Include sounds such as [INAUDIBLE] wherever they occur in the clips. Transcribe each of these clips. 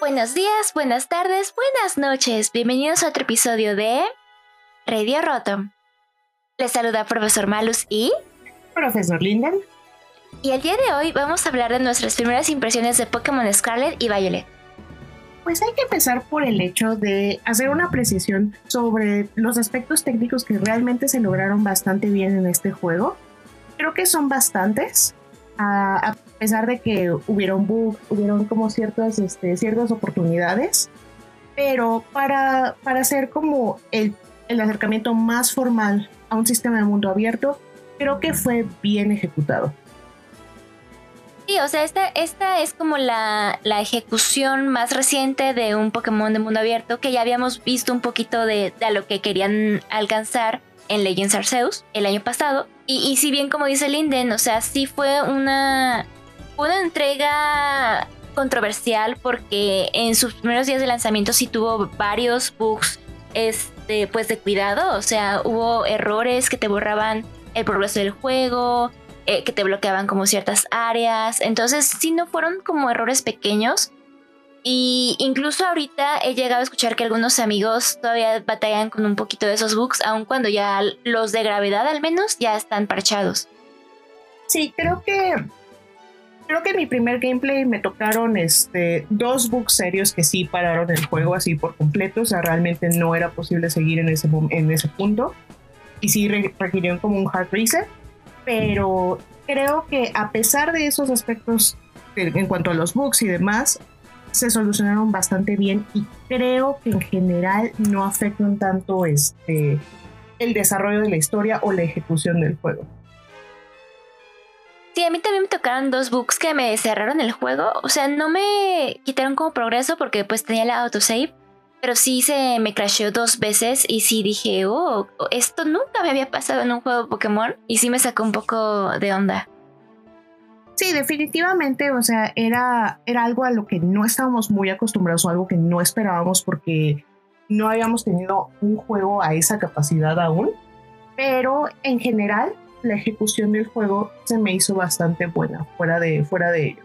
Buenos días, buenas tardes, buenas noches. Bienvenidos a otro episodio de Radio Roto. Les saluda profesor Malus y profesor Linden. Y el día de hoy vamos a hablar de nuestras primeras impresiones de Pokémon Scarlet y Violet. Pues hay que empezar por el hecho de hacer una apreciación sobre los aspectos técnicos que realmente se lograron bastante bien en este juego. Creo que son bastantes, a, pesar de que hubieron bugs, hubieron como ciertas, este, ciertas oportunidades, pero para, para hacer como el, el acercamiento más formal a un sistema de mundo abierto, creo que fue bien ejecutado. Sí, o sea, esta, esta es como la, la, ejecución más reciente de un Pokémon de mundo abierto que ya habíamos visto un poquito de, de lo que querían alcanzar en Legends Arceus el año pasado. Y, si bien como dice Linden, o sea, sí fue una, una entrega controversial porque en sus primeros días de lanzamiento sí tuvo varios bugs este, pues de cuidado, o sea, hubo errores que te borraban el progreso del juego, eh, que te bloqueaban como ciertas áreas, entonces sí no fueron como errores pequeños, y incluso ahorita he llegado a escuchar que algunos amigos todavía batallan con un poquito de esos bugs, aun cuando ya los de gravedad al menos ya están parchados. Sí, creo que creo que en mi primer gameplay me tocaron este dos bugs serios que sí pararon el juego así por completo, o sea, realmente no era posible seguir en ese en ese punto. Y sí requirieron como un hard reset, pero creo que a pesar de esos aspectos en cuanto a los bugs y demás, se solucionaron bastante bien y creo que en general no afectan tanto este, el desarrollo de la historia o la ejecución del juego. Sí, a mí también me tocaron dos bugs que me cerraron el juego. O sea, no me quitaron como progreso porque pues tenía la autosave. Pero sí se me crasheó dos veces y sí dije, oh, esto nunca me había pasado en un juego de Pokémon. Y sí me sacó un poco de onda. Sí, definitivamente, o sea, era, era algo a lo que no estábamos muy acostumbrados o algo que no esperábamos porque no habíamos tenido un juego a esa capacidad aún, pero en general la ejecución del juego se me hizo bastante buena fuera de, fuera de ello.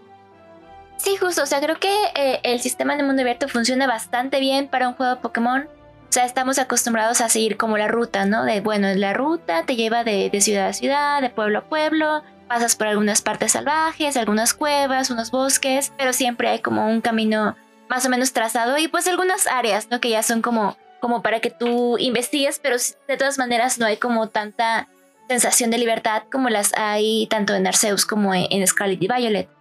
Sí, justo, o sea, creo que eh, el sistema de mundo abierto funciona bastante bien para un juego de Pokémon. O sea, estamos acostumbrados a seguir como la ruta, ¿no? De, bueno, la ruta te lleva de, ciudad a ciudad, de pueblo a pueblo, pasas por algunas partes salvajes, algunas cuevas, unos bosques, pero siempre hay como un camino más o menos trazado y pues algunas áreas, ¿no? Que ya son como, como para que tú investigues, pero de todas maneras no hay como tanta sensación de libertad como las hay tanto en Arceus como en Scarlet y Violet.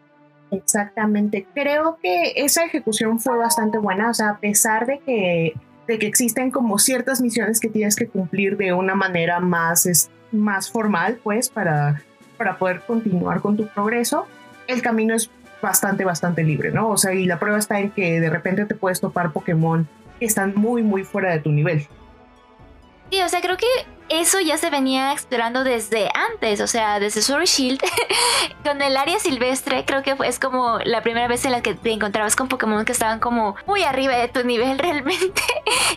Exactamente, creo que esa ejecución fue bastante buena, o sea, a pesar de que, de que existen como ciertas misiones que tienes que cumplir de una manera más, más formal, pues, para para poder continuar con tu progreso, el camino es bastante, bastante libre, ¿no? O sea, y la prueba está en que de repente te puedes topar Pokémon que están muy, muy fuera de tu nivel. Sí, o sea, creo que eso ya se venía explorando desde antes, o sea, desde Sword Shield, [LAUGHS] con el área silvestre, creo que es como la primera vez en la que te encontrabas con Pokémon que estaban como muy arriba de tu nivel [LAUGHS] realmente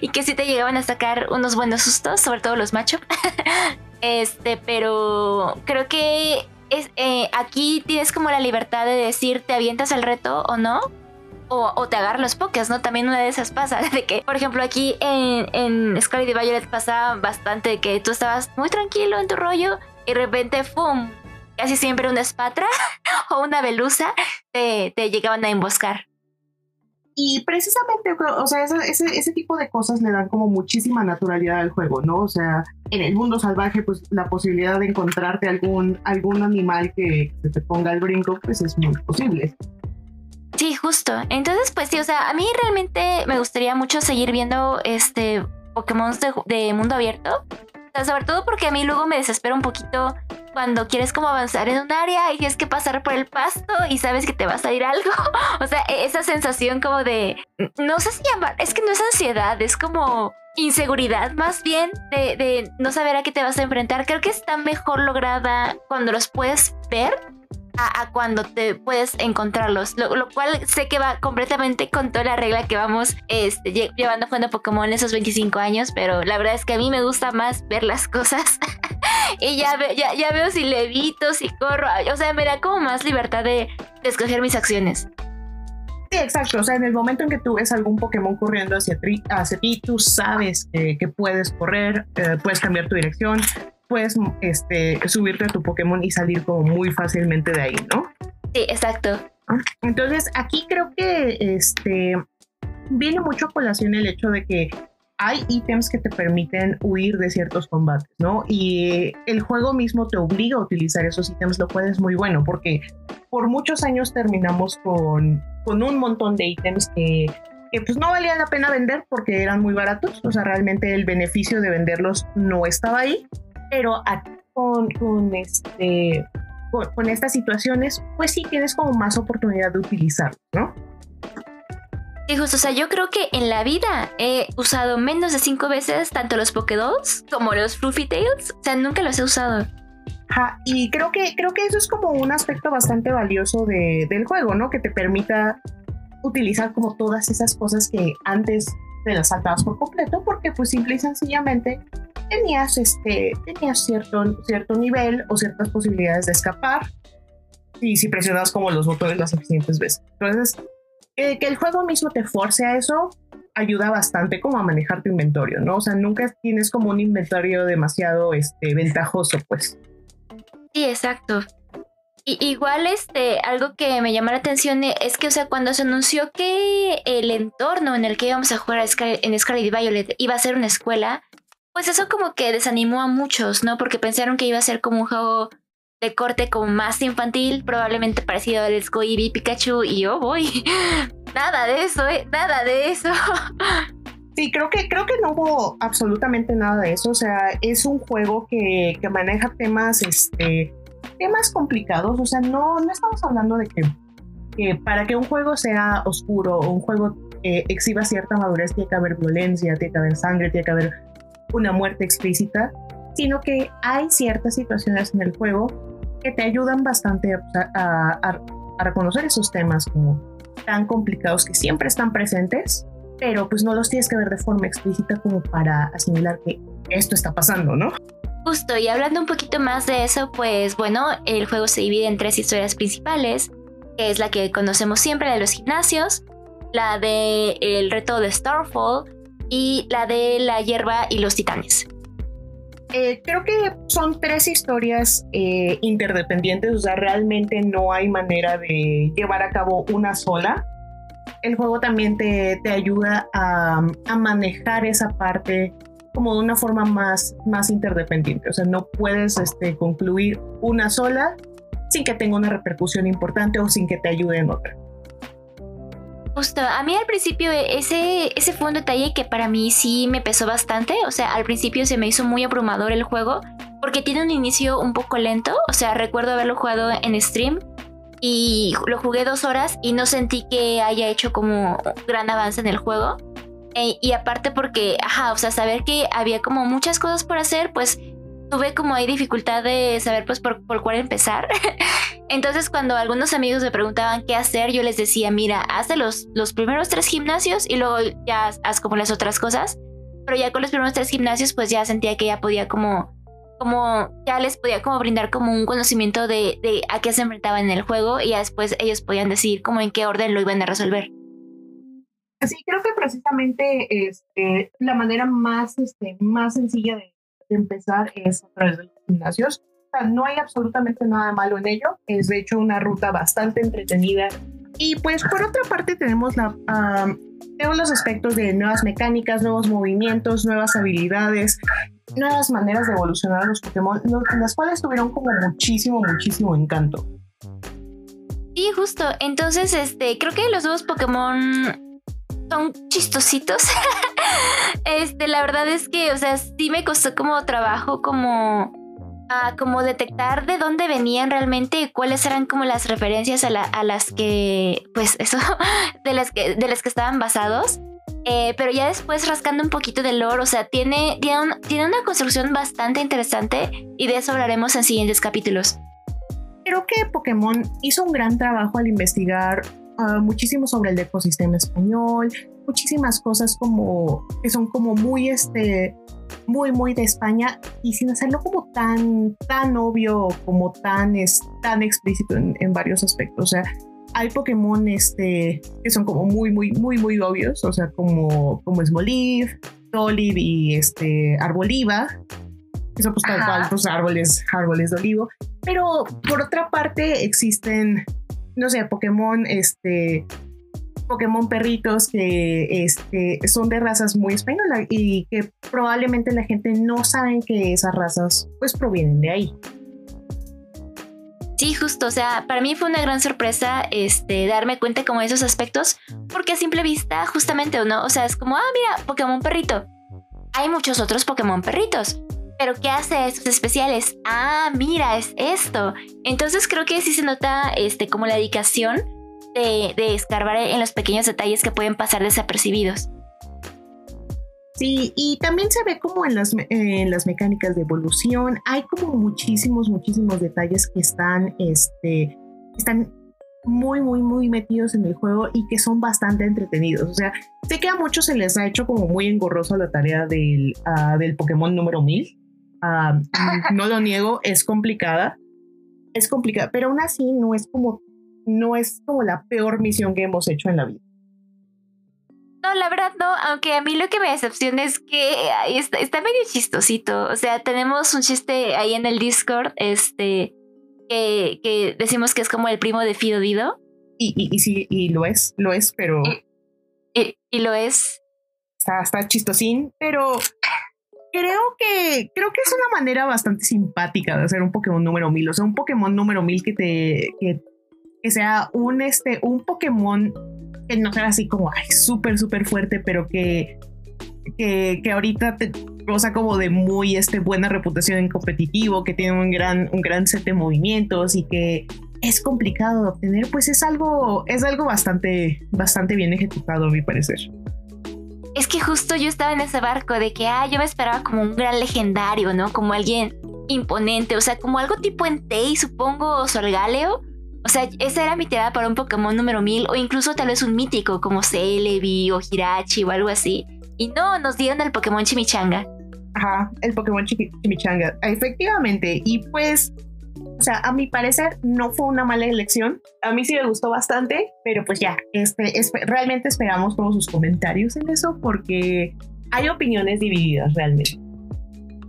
y que sí te llegaban a sacar unos buenos sustos, sobre todo los machos. [LAUGHS] Este, pero creo que es, eh, aquí tienes como la libertad de decir, ¿te avientas el reto o no? O, te agarran los pokés, ¿no? También una de esas pasa, [LAUGHS] de que, por ejemplo, aquí en, en Scarlet y Violet pasa bastante que tú estabas muy tranquilo en tu rollo y de repente, ¡fum! Casi siempre una espatra [LAUGHS] o una velusa te, te llegaban a emboscar. Y precisamente, o sea, ese, ese, tipo de cosas le dan como muchísima naturalidad al juego, ¿no? O sea, en el mundo salvaje, pues la posibilidad de encontrarte algún, algún animal que se te ponga al brinco, pues es muy posible. Sí, justo. Entonces, pues sí, o sea, a mí realmente me gustaría mucho seguir viendo este Pokémon de, de mundo abierto. O sea, sobre todo porque a mí luego me desespera un poquito cuando quieres como avanzar en un área y tienes que pasar por el pasto y sabes que te va a salir algo. [LAUGHS] o sea, e-, esa sensación como de, no sé si llamar, es que no es ansiedad, es como inseguridad más bien de, de no saber a qué te vas a enfrentar. Creo que está mejor lograda cuando los puedes ver a, cuando te puedes encontrarlos, lo, cual sé que va completamente con toda la regla que vamos este, llevando jugando Pokémon esos 25 años, pero la verdad es que a mí me gusta más ver las [LAUGHS] cosas y ya, ya, ya veo si levito, si corro. O sea, me da como más libertad de, escoger mis acciones. Sí, exacto. O sea, en el momento en que tú ves algún Pokémon corriendo hacia, hacia ti tú sabes que, puedes correr, eh, puedes cambiar tu dirección, puedes este, subirte a tu Pokémon y salir como muy fácilmente de ahí, ¿no? Sí, exacto. Entonces, aquí creo que este, viene mucho a colación el hecho de que hay ítems que te permiten huir de ciertos combates, ¿no? Y el juego mismo te obliga a utilizar esos ítems, lo cual es muy bueno, porque por muchos años terminamos con, con un montón de ítems que, que pues no valía la pena vender porque eran muy baratos, o sea, realmente el beneficio de venderlos no estaba ahí, pero con, con, este, con, estas situaciones, pues sí tienes como más oportunidad de utilizarlos, ¿no? Sí, justo, o sea, yo creo que en la vida he usado menos de cinco veces tanto los Pokédolls como los Fluffy Tails. O sea, nunca los he usado. Ajá, y creo que, creo que eso es como un aspecto bastante valioso del juego, ¿no? Que te permita utilizar como todas esas cosas que antes te las saltabas por completo, porque pues simple y sencillamente tenías, este, tenías cierto, cierto nivel o ciertas posibilidades de escapar y si presionabas como los botones las suficientes veces. Entonces, eh, que el juego mismo te force a eso ayuda bastante como a manejar tu inventario, ¿no? O sea, nunca tienes como un inventario demasiado este, ventajoso, pues. Sí, exacto. Y, igual, este, algo que me llama la atención es que, o sea, cuando se anunció que el entorno en el que íbamos a jugar en Scarlet Violet iba a ser una escuela, pues eso como que desanimó a muchos, ¿no? Porque pensaron que iba a ser como un juego de corte como más infantil, probablemente parecido al Eevee Pikachu y yo voy. [LAUGHS] nada de eso, ¿eh? Nada de eso. [LAUGHS] Sí, creo que, creo que no hubo absolutamente nada de eso. O sea, es un juego que, que maneja temas, este, temas complicados. O sea, no, no estamos hablando de que, para que un juego sea oscuro un juego eh, exhiba cierta madurez, tiene que haber violencia, tiene que haber sangre, tiene que haber una muerte explícita, sino que hay ciertas situaciones en el juego que te ayudan bastante a, reconocer esos temas tan complicados que siempre están presentes, pero pues no los tienes que ver de forma explícita como para asimilar que esto está pasando, ¿no? Justo, y hablando un poquito más de eso, pues bueno, el juego se divide en tres historias principales, que es la que conocemos siempre de los gimnasios, la de el reto de Starfall y la de la hierba y los titanes. Eh, creo que son tres historias eh, interdependientes, o sea, realmente no hay manera de llevar a cabo una sola. El juego también te, te ayuda a, a, manejar esa parte como de una forma más, más interdependiente, o sea, no puedes este, concluir una sola sin que tenga una repercusión importante o sin que te ayude en otra. Justo, a mí al principio ese, ese fue un detalle que para mí sí me pesó bastante, o sea, al principio se me hizo muy abrumador el juego porque tiene un inicio un poco lento, o sea, recuerdo haberlo jugado en stream y lo jugué dos horas y no sentí que haya hecho como gran avance en el juego. E, y aparte porque, ajá, o sea, saber que había como muchas cosas por hacer, pues tuve como ahí dificultad de saber pues por, por cuál empezar. [LAUGHS] Entonces cuando algunos amigos me preguntaban qué hacer, yo les decía, mira, haz los, los primeros tres gimnasios y luego ya haz como las otras cosas. Pero ya con los primeros tres gimnasios pues ya sentía que ya podía como, como, ya les podía como brindar como un conocimiento de, de a qué se enfrentaban en el juego y ya después ellos podían decir como en qué orden lo iban a resolver. Sí, creo que precisamente este, la manera más, este, más sencilla de empezar es a través de los gimnasios. No hay absolutamente nada malo en ello. Es de hecho una ruta bastante entretenida. Y pues por otra parte tenemos, los aspectos de nuevas mecánicas, nuevos movimientos, nuevas habilidades, nuevas maneras de evolucionar los Pokémon, las cuales tuvieron como muchísimo, muchísimo encanto. Sí, justo. Entonces, este, creo que los nuevos Pokémon son chistositos. [LAUGHS] este, la verdad es que, o sea, sí me costó como trabajo como a como detectar de dónde venían realmente y cuáles eran como las referencias a, las que, pues eso, [LAUGHS] de las que, de las que estaban basados. Eh, pero ya después rascando un poquito de lore, o sea, tiene, tiene, tiene una construcción bastante interesante y de eso hablaremos en siguientes capítulos. Creo que Pokémon hizo un gran trabajo al investigar Ah, muchísimo sobre el ecosistema español, muchísimas cosas como que son como muy este muy, muy de España y sin hacerlo como tan, tan obvio, como tan, es, tan explícito en, en varios aspectos. O sea, hay Pokémon este, que son como muy, muy, muy, muy obvios, o sea, como, como Smoliv, Toliv y este, Arboliva, que son pues tal cual, pues, árboles, árboles de olivo. Pero por otra parte existen, no sé, Pokémon, este, Pokémon perritos que este, son de razas muy españolas y que probablemente la gente no sabe que esas razas pues provienen de ahí. Sí, justo, o sea, para mí fue una gran sorpresa este, darme cuenta como de esos aspectos, porque a simple vista, justamente, ¿no? O sea, es como, ah, mira, Pokémon perrito. Hay muchos otros Pokémon perritos. Pero ¿qué hace estos especiales? Ah, mira, es esto. Entonces creo que sí se nota este, como la dedicación de, de escarbar en los pequeños detalles que pueden pasar desapercibidos. Sí, y también se ve como en las, en las mecánicas de evolución, hay como muchísimos, muchísimos detalles que están, este, están muy, muy, muy metidos en el juego y que son bastante entretenidos. O sea, sé que a muchos se les ha hecho como muy engorroso la tarea del, uh, del Pokémon número 1000. Uh, [LAUGHS] no lo niego, es complicada. Es complicada, pero aún así no es como, no es como la peor misión que hemos hecho en la vida. No, la verdad no, aunque a mí lo que me decepciona es que está, está, medio chistosito. O sea, tenemos un chiste ahí en el Discord, este, que, que decimos que es como el primo de Fido Dido. Y, y, y sí, y lo es, lo es, pero... Y, y lo es. Está, está chistosín, pero creo que creo que es una manera bastante simpática de hacer un Pokémon número 1000. O sea, un Pokémon número 1000 que te... Que, que sea un, este, un Pokémon que no sea así como, súper, súper fuerte, pero que, que, que, ahorita te goza como de muy este, buena reputación en competitivo, que tiene un gran, un gran set de movimientos y que es complicado de obtener, pues es algo, es algo bastante, bastante bien ejecutado a mi parecer. Es que justo yo estaba en ese barco de que, ah, yo me esperaba como un gran legendario, ¿no? Como alguien imponente, o sea, como algo tipo Entei, supongo, o Solgaleo, o sea, esa era mi tirada para un Pokémon número 1000 o incluso tal vez un mítico como Celebi o Hirachi o algo así. Y no, nos dieron el Pokémon Chimichanga. Ajá, el Pokémon Chimichanga, efectivamente. Y pues, o sea, a mi parecer no fue una mala elección. A mí sí me gustó bastante, pero pues ya, este, realmente esperamos todos sus comentarios en eso porque hay opiniones divididas realmente.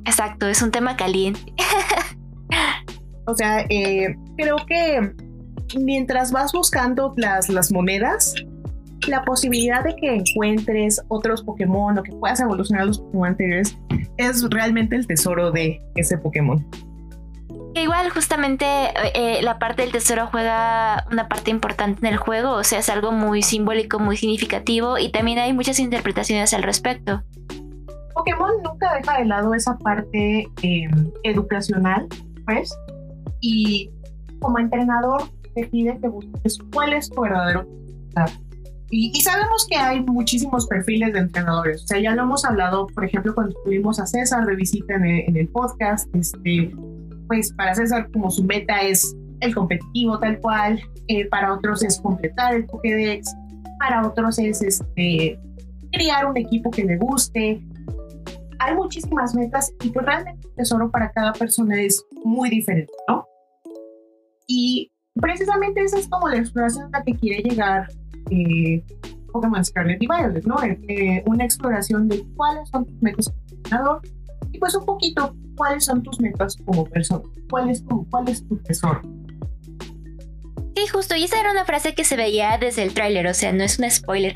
Exacto, es un tema caliente. [LAUGHS] o sea, eh, creo que mientras vas buscando las, las monedas, la posibilidad de que encuentres otros Pokémon o que puedas evolucionar los Pokémon anteriores es realmente el tesoro de ese Pokémon. Igual justamente eh, la parte del tesoro juega una parte importante en el juego, o sea, es algo muy simbólico, muy significativo y también hay muchas interpretaciones al respecto. Pokémon nunca deja de lado esa parte em, educacional, pues, y como entrenador pide que busques cuál es tu verdadero y, y, sabemos que hay muchísimos perfiles de entrenadores. O sea, ya lo hemos hablado, por ejemplo, cuando tuvimos a César de visita en el, en el podcast. Este, pues para César, como su meta es el competitivo tal cual, eh, para otros es completar el Pokédex, para otros es este, crear un equipo que le guste. Hay muchísimas metas y pues realmente el tesoro para cada persona es muy diferente, ¿no? Y precisamente esa es como la exploración a la que quiere llegar eh, Pokémon Scarlet y Violet, ¿no? Eh, eh, una exploración de cuáles son tus metas como entrenador y pues un poquito cuáles son tus metas como persona, cuál es tu, cuál es tu tesoro. Sí, justo, y esa era una frase que se veía desde el tráiler, o sea, no es un spoiler,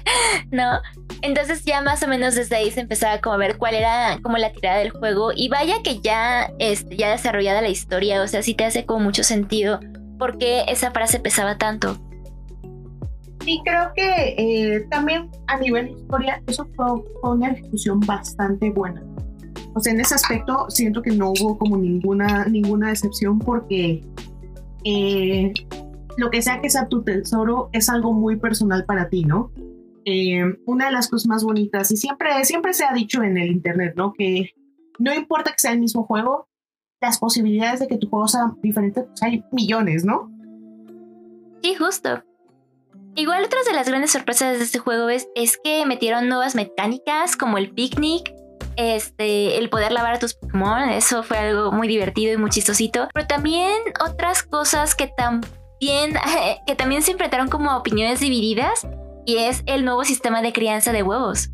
[LAUGHS] ¿no? Entonces ya más o menos desde ahí se empezaba como a ver cuál era como la tirada del juego y vaya que ya, este, ya desarrollada la historia, o sea, sí te hace como mucho sentido por qué esa frase pesaba tanto. Sí, creo que eh, también a nivel de historia eso fue, una ejecución bastante buena. O sea, en ese aspecto siento que no hubo como ninguna, ninguna decepción porque eh, lo que sea que sea tu tesoro es algo muy personal para ti, ¿no? Eh, una de las cosas más bonitas, y siempre, siempre se ha dicho en el Internet, ¿no? Que no importa que sea el mismo juego, las posibilidades de que tu juego sea diferente, pues hay millones, ¿no? Sí, justo. Igual otras de las grandes sorpresas de este juego es, es que metieron nuevas mecánicas como el picnic, este, el poder lavar a tus Pokémon, eso fue algo muy divertido y muy chistosito. Pero también otras cosas que también, [LAUGHS] que también se enfrentaron como opiniones divididas y es el nuevo sistema de crianza de huevos.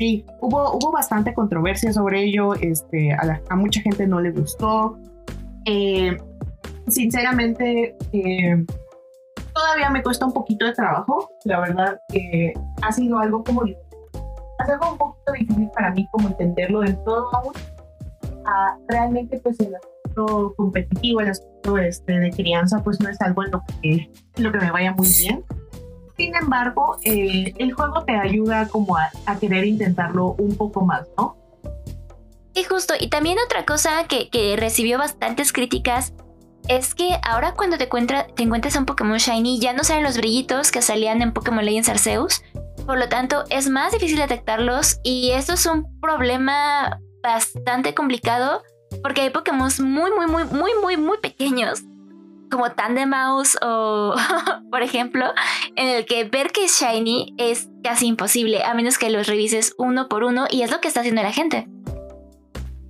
Sí, hubo, hubo bastante controversia sobre ello, este, a, mucha gente no le gustó. Eh, sinceramente, eh, todavía me cuesta un poquito de trabajo, la verdad, que ha sido algo como ha algo un poquito difícil para mí como entenderlo del todo aún. Ah, realmente pues el aspecto competitivo, el aspecto este, de crianza pues no es algo en lo que, lo que me vaya muy bien. Sin embargo, eh, el juego te ayuda como a, querer intentarlo un poco más, ¿no? Sí, justo. Y también otra cosa que, que recibió bastantes críticas es que ahora cuando te, te encuentras un Pokémon Shiny ya no salen los brillitos que salían en Pokémon Legends Arceus. Por lo tanto, es más difícil detectarlos y esto es un problema bastante complicado porque hay Pokémon muy, muy, muy, muy, muy, muy pequeños como Mouse o, [LAUGHS] por ejemplo, en el que ver que es shiny es casi imposible, a menos que los revises uno por uno y es lo que está haciendo la gente.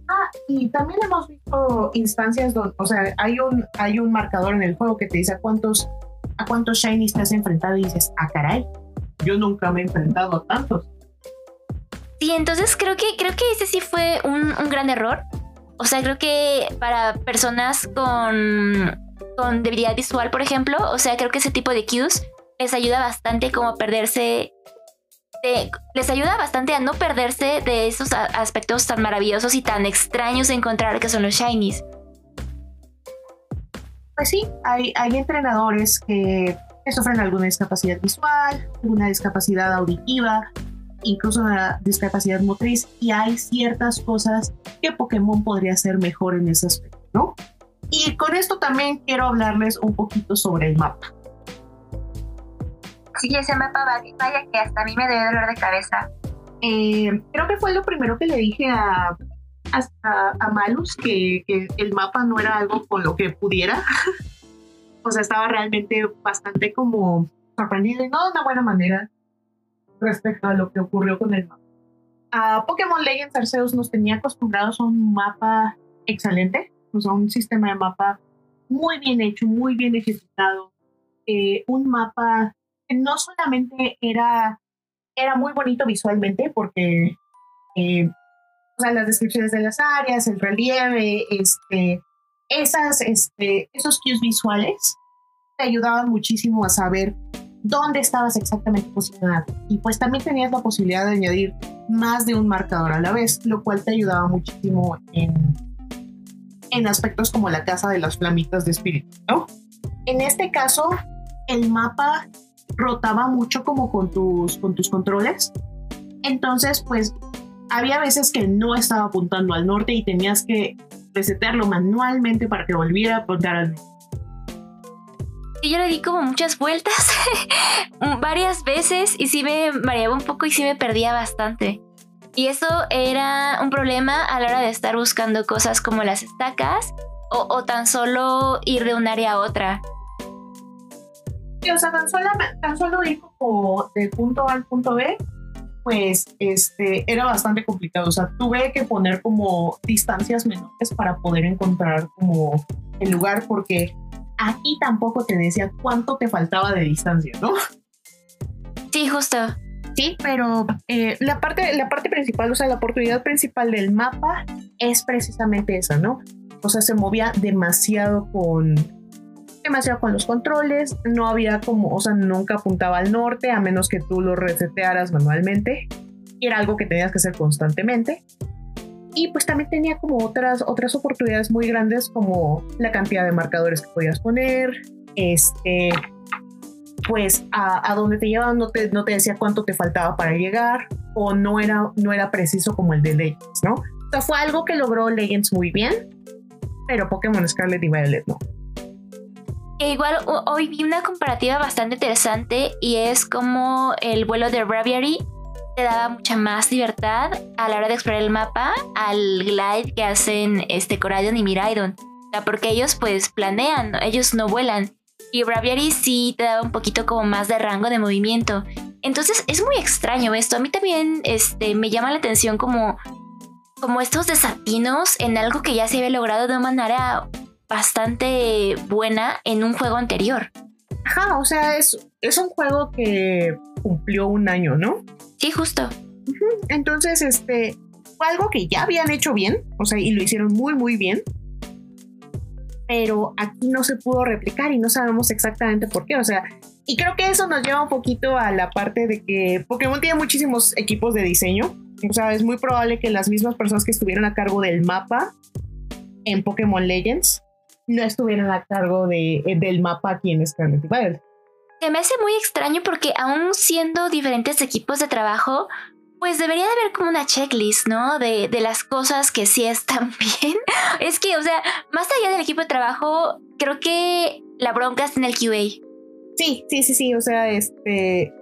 Ah, y también hemos visto instancias donde, o sea, hay un, hay un marcador en el juego que te dice a cuántos, a cuántos shinies te has enfrentado y dices, ah, caray, yo nunca me he enfrentado a tantos. Sí, entonces creo que, creo que ese sí fue un, un gran error. O sea, creo que para personas con con debilidad visual, por ejemplo. O sea, creo que ese tipo de cues les ayuda bastante como perderse. les ayuda bastante a no perderse de esos aspectos tan maravillosos y tan extraños de encontrar que son los shinies. Pues sí, hay, entrenadores que, sufren alguna discapacidad visual, alguna discapacidad auditiva, incluso una discapacidad motriz, y hay ciertas cosas que Pokémon podría hacer mejor en ese aspecto, ¿no? Y con esto también quiero hablarles un poquito sobre el mapa. Sí, ese mapa vaya que hasta a mí me dio dolor de cabeza. Eh, creo que fue lo primero que le dije a, a, Malus, que, que, el mapa no era algo con lo que pudiera. [LAUGHS] o sea, estaba realmente bastante como sorprendido y no de una buena manera respecto a lo que ocurrió con el mapa. A Pokémon Legends Arceus nos tenía acostumbrados a un mapa excelente, o sea, un sistema de mapa muy bien hecho, muy bien ejecutado, eh, un mapa que no solamente era, era muy bonito visualmente, porque eh, o sea, las descripciones de las áreas, el relieve, este, esas, este, esos cues visuales te ayudaban muchísimo a saber dónde estabas exactamente posicionado. Y pues también tenías la posibilidad de añadir más de un marcador a la vez, lo cual te ayudaba muchísimo en, en aspectos como la casa de las flamitas de espíritu, ¿no? En este caso, el mapa rotaba mucho como con tus, con tus controles. Entonces, pues, había veces que no estaba apuntando al norte y tenías que resetearlo manualmente para que volviera a apuntar al norte. Yo le di como muchas vueltas, [LAUGHS] varias veces, y sí me mareaba un poco y sí me perdía bastante. Y eso era un problema a la hora de estar buscando cosas como las estacas o, tan solo ir de un área a otra. Sí, o sea, tan solo, tan solo ir como de punto A al punto B, pues este, era bastante complicado. O sea, tuve que poner como distancias menores para poder encontrar como el lugar porque aquí tampoco te decía cuánto te faltaba de distancia, ¿no? Sí, justo. Sí, pero eh, la, parte, la parte principal, o sea, la oportunidad principal del mapa es precisamente esa, ¿no? O sea, se movía demasiado con, demasiado con los controles, no había como, o sea, nunca apuntaba al norte a menos que tú lo resetearas manualmente. Y era algo que tenías que hacer constantemente. Y pues también tenía como otras, otras oportunidades muy grandes como la cantidad de marcadores que podías poner, este, pues a, a donde te llevaban no te, no te decía cuánto te faltaba para llegar o no era, no era preciso como el de Legends, ¿no? O sea, fue algo que logró Legends muy bien, pero Pokémon Scarlet y Violet no. E igual hoy vi una comparativa bastante interesante y es como el vuelo de Braviary te daba mucha más libertad a la hora de explorar el mapa al glide que hacen este Corayon y Miraidon. O sea, porque ellos pues planean, ellos no vuelan. Y Braviary sí te daba un poquito como más de rango de movimiento. Entonces es muy extraño esto. A mí también este, me llama la atención como como estos desatinos en algo que ya se había logrado de una manera bastante buena en un juego anterior. Ajá, o sea, es, es un juego que cumplió un año, ¿no? Sí, justo. Entonces, este, fue algo que ya habían hecho bien, o sea, y lo hicieron muy, muy bien. Pero aquí no se pudo replicar y no sabemos exactamente por qué. O sea, y creo que eso nos lleva un poquito a la parte de que Pokémon tiene muchísimos equipos de diseño. O sea, es muy probable que las mismas personas que estuvieron a cargo del mapa en Pokémon Legends no estuvieran a cargo de, del mapa aquí en Scarlet Wild. Se me hace muy extraño porque aún siendo diferentes equipos de trabajo, pues debería de haber como una checklist, ¿no? De, de, las cosas que sí están [LAUGHS] bien. Es que, o sea, más allá del equipo de trabajo, creo que la bronca está en el QA. Sí, sí, sí, sí. O sea, este.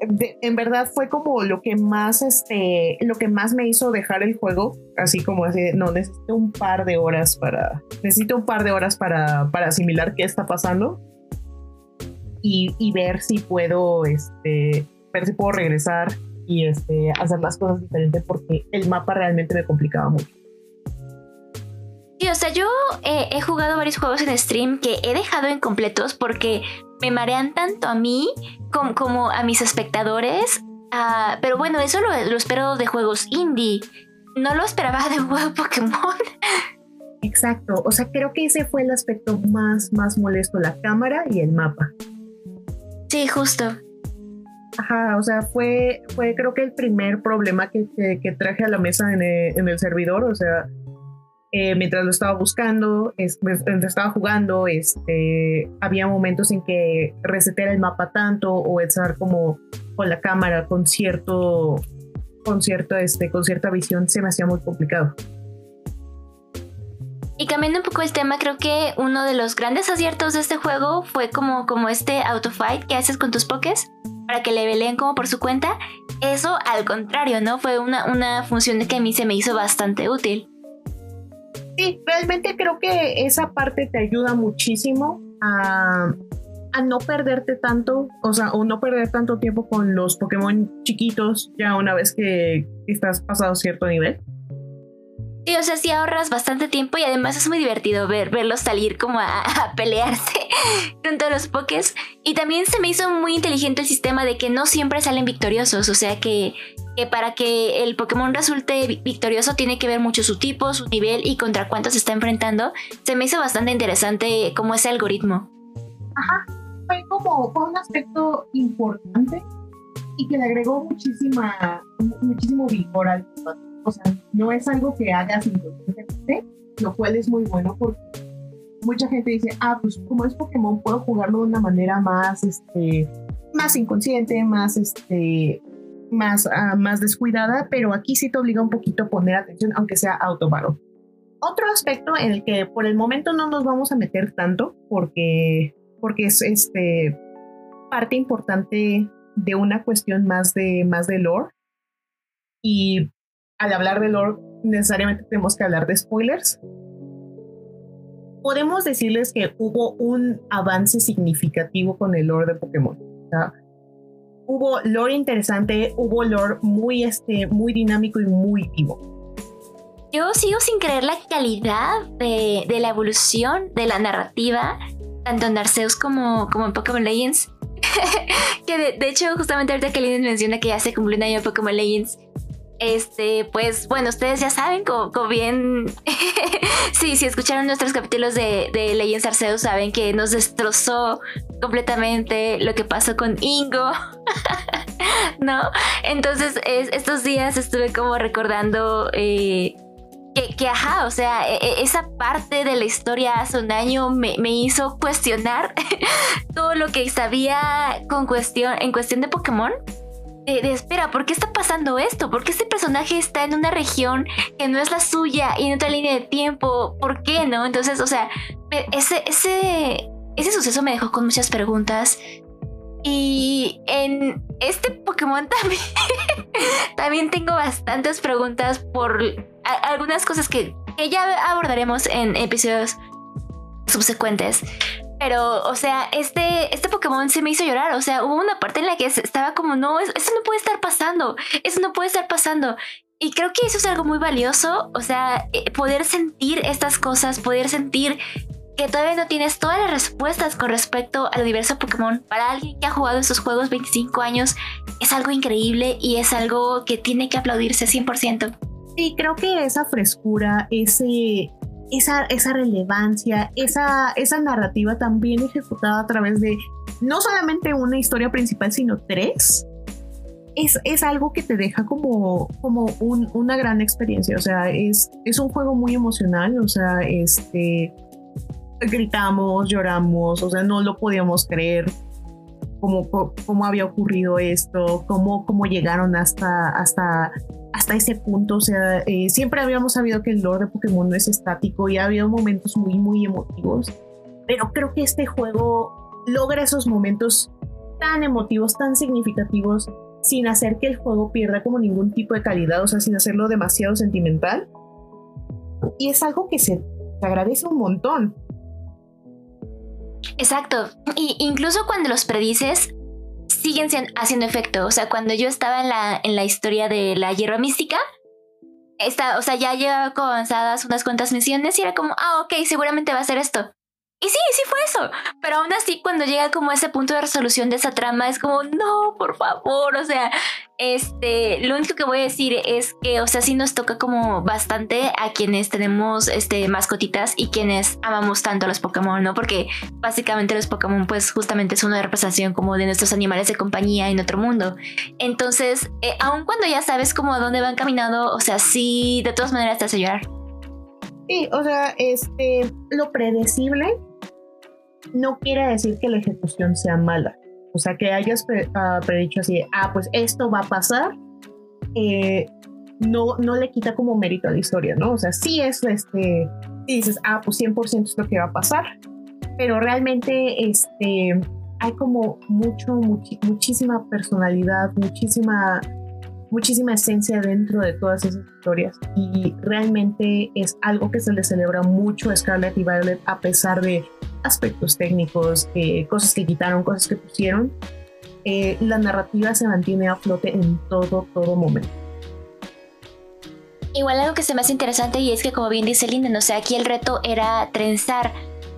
en verdad fue como lo que más, este, lo que más me hizo dejar el juego, así como así, no, necesito un par de horas para, necesito un par de horas para, para asimilar qué está pasando y, y ver si puedo, este, ver si puedo regresar y este, hacer las cosas diferentes porque el mapa realmente me complicaba mucho. Sí, o sea, yo he jugado varios juegos en stream que he dejado incompletos porque me marean tanto a mí como, como a mis espectadores. Uh, pero bueno, eso lo, lo, espero de juegos indie. No lo esperaba de un juego Pokémon. Exacto, o sea, creo que ese fue el aspecto más, más molesto, la cámara y el mapa. Sí, justo. Ajá, o sea, fue, fue creo que el primer problema que, que, traje a la mesa en el, en el servidor, o sea, eh, mientras lo estaba buscando, es, mientras estaba jugando, este, había momentos en que resetear el mapa tanto o estar como con la cámara con cierto, con cierto, este, con cierta visión se me hacía muy complicado. Y cambiando un poco el tema, creo que uno de los grandes aciertos de este juego fue como, como este autofight que haces con tus pokés para que le veleen como por su cuenta. Eso al contrario, ¿no? Fue una, una función que a mí se me hizo bastante útil. Sí, realmente creo que esa parte te ayuda muchísimo a, a no perderte tanto, o sea, o no perder tanto tiempo con los Pokémon chiquitos ya una vez que estás pasado cierto nivel. Sí, o sea, sí ahorras bastante tiempo y además es muy divertido ver, verlos salir como a, pelearse [LAUGHS] con todos los pokés. Y también se me hizo muy inteligente el sistema de que no siempre salen victoriosos, o sea que, que para que el Pokémon resulte victorioso tiene que ver mucho su tipo, su nivel y contra cuántos se está enfrentando. Se me hizo bastante interesante como ese algoritmo. Ajá, fue como fue un aspecto importante y que le agregó muchísima, muchísimo vigor al o sea, no es algo que hagas inconscientemente, lo cual es muy bueno porque mucha gente dice, ah, pues como es Pokémon, puedo jugarlo de una manera más, este, más inconsciente, más, este, más, ah, más descuidada, pero aquí sí te obliga un poquito a poner atención, aunque sea automaro. Otro aspecto en el que por el momento no nos vamos a meter tanto, porque, porque es este, parte importante de una cuestión más de, más de lore. Y al hablar de lore necesariamente tenemos que hablar de spoilers. Podemos decirles que hubo un avance significativo con el lore de Pokémon. hubo lore interesante, hubo lore muy, este, muy dinámico y muy vivo. Yo sigo sin creer la calidad de, de la evolución de la narrativa, tanto en Arceus como, como en Pokémon Legends. [LAUGHS] que de, hecho, justamente ahorita que Linus menciona que ya se cumplió un año de Pokémon Legends, este, pues bueno, ustedes ya saben, como, bien, [LAUGHS] sí, si escucharon nuestros capítulos de, de Legends Arceus, saben que nos destrozó completamente lo que pasó con Ingo, [LAUGHS] ¿no? Entonces, estos días estuve como recordando eh, que, que, ajá, o sea, e, e, esa parte de la historia hace un año me, me hizo cuestionar [LAUGHS] todo lo que sabía con cuestión, en cuestión de Pokémon de, espera, ¿por qué está pasando esto? ¿Por qué este personaje está en una región que no es la suya y en otra línea de tiempo? ¿Por qué no? Entonces, o sea, ese, ese, ese suceso me dejó con muchas preguntas. Y en este Pokémon también, [LAUGHS] también tengo bastantes preguntas por algunas cosas que, ya abordaremos en episodios subsecuentes. Pero, o sea, este, este Pokémon se me hizo llorar. O sea, hubo una parte en la que estaba como, no, eso no puede estar pasando. Eso no puede estar pasando. y creo que eso es algo muy valioso, o sea, eh, poder sentir estas cosas, poder sentir que todavía no tienes todas las respuestas con respecto al universo Pokémon. Para alguien que ha jugado estos juegos 25 años, es algo increíble y es algo que tiene que aplaudirse 100%. Sí, creo que esa frescura, ese, esa, esa relevancia, esa, esa narrativa también ejecutada a través de no solamente una historia principal, sino tres, es, algo que te deja como, como una gran experiencia. O sea, es, es un juego muy emocional. O sea, este gritamos, lloramos, o sea, no lo podíamos creer cómo, cómo había ocurrido esto, cómo, cómo llegaron hasta, hasta, hasta ese punto. O sea, eh, siempre habíamos sabido que el lore de Pokémon no es estático y ha habido momentos muy, muy emotivos. Pero creo que este juego logra esos momentos tan emotivos, tan significativos sin hacer que el juego pierda como ningún tipo de calidad, o sea, sin hacerlo demasiado sentimental. Y es algo que se, agradece un montón. Exacto. Y incluso cuando los predices, siguen haciendo efecto. O sea, cuando yo estaba en la, en la historia de la hierba mística, está, o sea, ya llevaba avanzadas unas cuantas misiones y era como, ah, ok, seguramente va a ser esto. Y sí, sí fue eso. Pero aún así, cuando llega como ese punto de resolución de esa trama, es como, no, por favor. O sea, este, lo único que voy a decir es que, o sea, sí nos toca como bastante a quienes tenemos este, mascotitas y quienes amamos tanto a los Pokémon, ¿no? Porque básicamente los Pokémon, pues justamente es una representación como de nuestros animales de compañía en otro mundo. Entonces, eh, aun cuando ya sabes como a dónde van caminando, o sea, sí, de todas maneras te hace llorar. Sí, o sea, este, lo predecible no quiere decir que la ejecución sea mala. O sea, que hayas ah, predicho así, ah, pues esto va a pasar, eh, no, no le quita como mérito a la historia, ¿no? O sea, sí es este, dices, ah, pues 100% es lo que va a pasar, pero realmente este, hay como mucho, muchísima personalidad, muchísima muchísima esencia dentro de todas esas historias y realmente es algo que se le celebra mucho a Scarlett y Violet a pesar de aspectos técnicos, eh, cosas que quitaron, cosas que pusieron. Eh, la narrativa se mantiene a flote en todo, todo momento. Igual algo que se me hace interesante y es que como bien dice Linden, o sea, aquí el reto era trenzar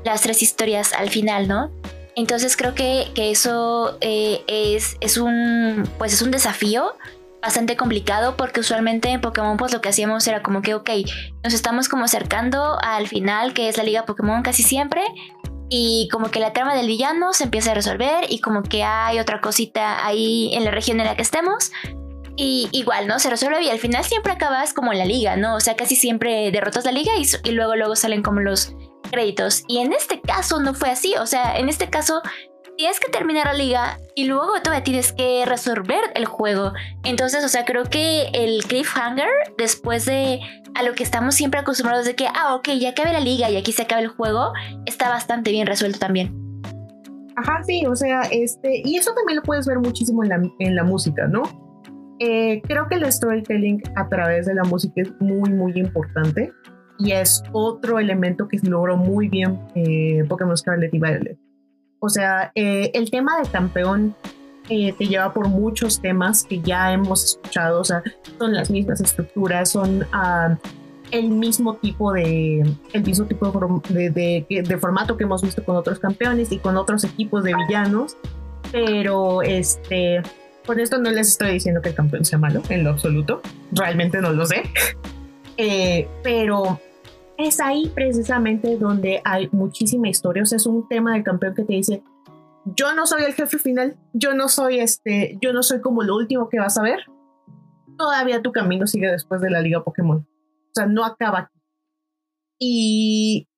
las tres historias al final, ¿no? Entonces creo que, que eso eh, es, es, un, pues es un desafío bastante complicado porque usualmente en Pokémon pues lo que hacíamos era como que, ok, nos estamos como acercando al final que es la liga Pokémon casi siempre y como que la trama del villano se empieza a resolver y como que hay otra cosita ahí en la región en la que estemos y igual, ¿no? Se resuelve y al final siempre acabas como en la liga, ¿no? O sea, casi siempre derrotas la liga y, y luego luego salen como los créditos. Y en este caso no fue así, o sea, en este caso tienes que terminar la liga y luego todavía tienes que resolver el juego. Entonces, o sea, creo que el cliffhanger, después de a lo que estamos siempre acostumbrados de que, ah, ok, ya acabé la liga y aquí se acaba el juego, está bastante bien resuelto también. Ajá, sí, o sea, este, y eso también lo puedes ver muchísimo en la, en la música, ¿no? Eh, creo que el storytelling a través de la música es muy, muy importante y es otro elemento que logró muy bien eh, Pokémon Scarlet y Violet. O sea, eh, el tema de campeón eh, te lleva por muchos temas que ya hemos escuchado, o sea, son las mismas estructuras, son ah, el mismo tipo de el mismo tipo de, de, formato que hemos visto con otros campeones y con otros equipos de villanos, pero este por esto no les estoy diciendo que el campeón sea malo en lo absoluto, realmente no lo sé, [LAUGHS] eh, pero es ahí precisamente donde hay muchísima historia. O sea, es un tema del campeón que te dice, yo no soy el jefe final, yo no soy este, yo no soy como lo último que vas a ver. Todavía tu camino sigue después de la Liga Pokémon. O sea, no acaba aquí. Y,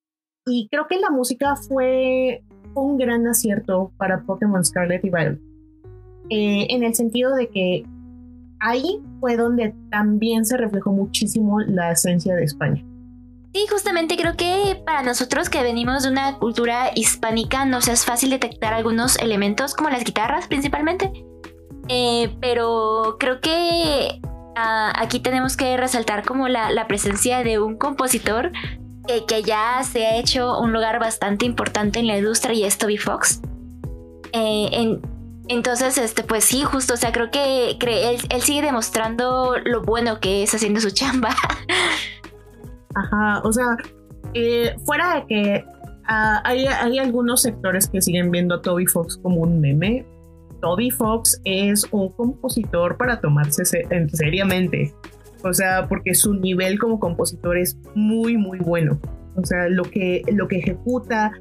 y creo que la música fue un gran acierto para Pokémon Scarlet y Violet. Eh, en el sentido de que ahí fue donde también se reflejó muchísimo la esencia de España. Sí, justamente creo que para nosotros que venimos de una cultura hispánica nos es fácil detectar algunos elementos como las guitarras principalmente. Eh, pero creo que ah, aquí tenemos que resaltar como la, presencia de un compositor que, ya se ha hecho un lugar bastante importante en la industria y es Toby Fox. Eh, en, Entonces, este, pues sí, justo, o sea, creo que él, sigue demostrando lo bueno que es haciendo su [LAUGHS] chamba. Ajá, o sea, eh, fuera de que ah, hay, hay, algunos sectores que siguen viendo a Toby Fox como un meme, Toby Fox es un compositor para tomarse seriamente. O sea, porque su nivel como compositor es muy, muy bueno. O sea, lo que, lo que ejecuta,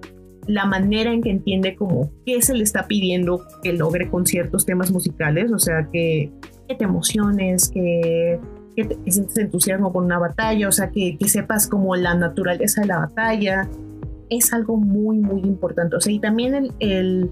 la manera en que entiende como qué se le está pidiendo que logre con ciertos temas musicales, o sea, que, te emociones, que, que, te, sientes entusiasmo con una batalla, o sea, que, que sepas como la naturaleza de la batalla, es algo muy, muy importante. O sea, y también el, el,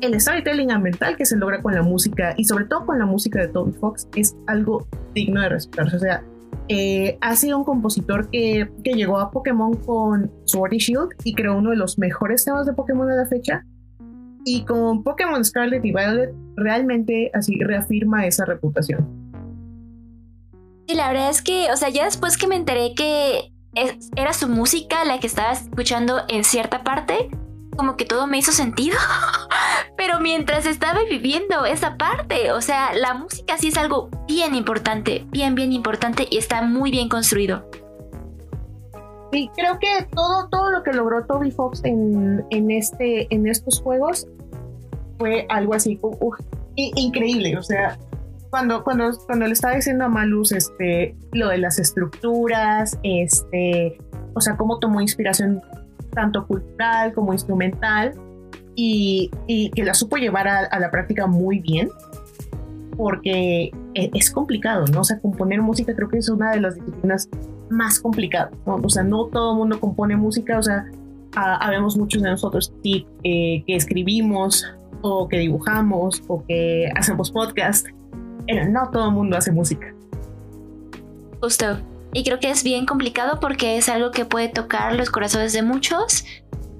el storytelling ambiental que se logra con la música y sobre todo con la música de Toby Fox es algo digno de respetarse. O sea, eh, ha sido un compositor que, que, llegó a Pokémon con Sword y Shield y creó uno de los mejores temas de Pokémon de la fecha. Y con Pokémon Scarlet y Violet realmente así reafirma esa reputación. Y la verdad es que, o sea, ya después que me enteré que era su música la que estaba escuchando en cierta parte, como que todo me hizo sentido. [LAUGHS] Pero mientras estaba viviendo esa parte, o sea, la música sí es algo bien importante, bien, bien importante y está muy bien construido. Sí, creo que todo, todo lo que logró Toby Fox en, en, este, en estos juegos fue algo así increíble. O sea, cuando, cuando, cuando le estaba diciendo a Malus este, lo de las estructuras, este, o sea, cómo tomó inspiración tanto cultural como instrumental, y, que la supo llevar a, la práctica muy bien, porque e, es, complicado, ¿no? O sea, componer música creo que es una de las disciplinas más complicadas, ¿no? O sea, no todo el mundo compone música, o sea, habemos muchos de nosotros eh, que escribimos o que dibujamos o que hacemos podcast, no todo el mundo hace música. Justo. Y creo que es bien complicado porque es algo que puede tocar los corazones de muchos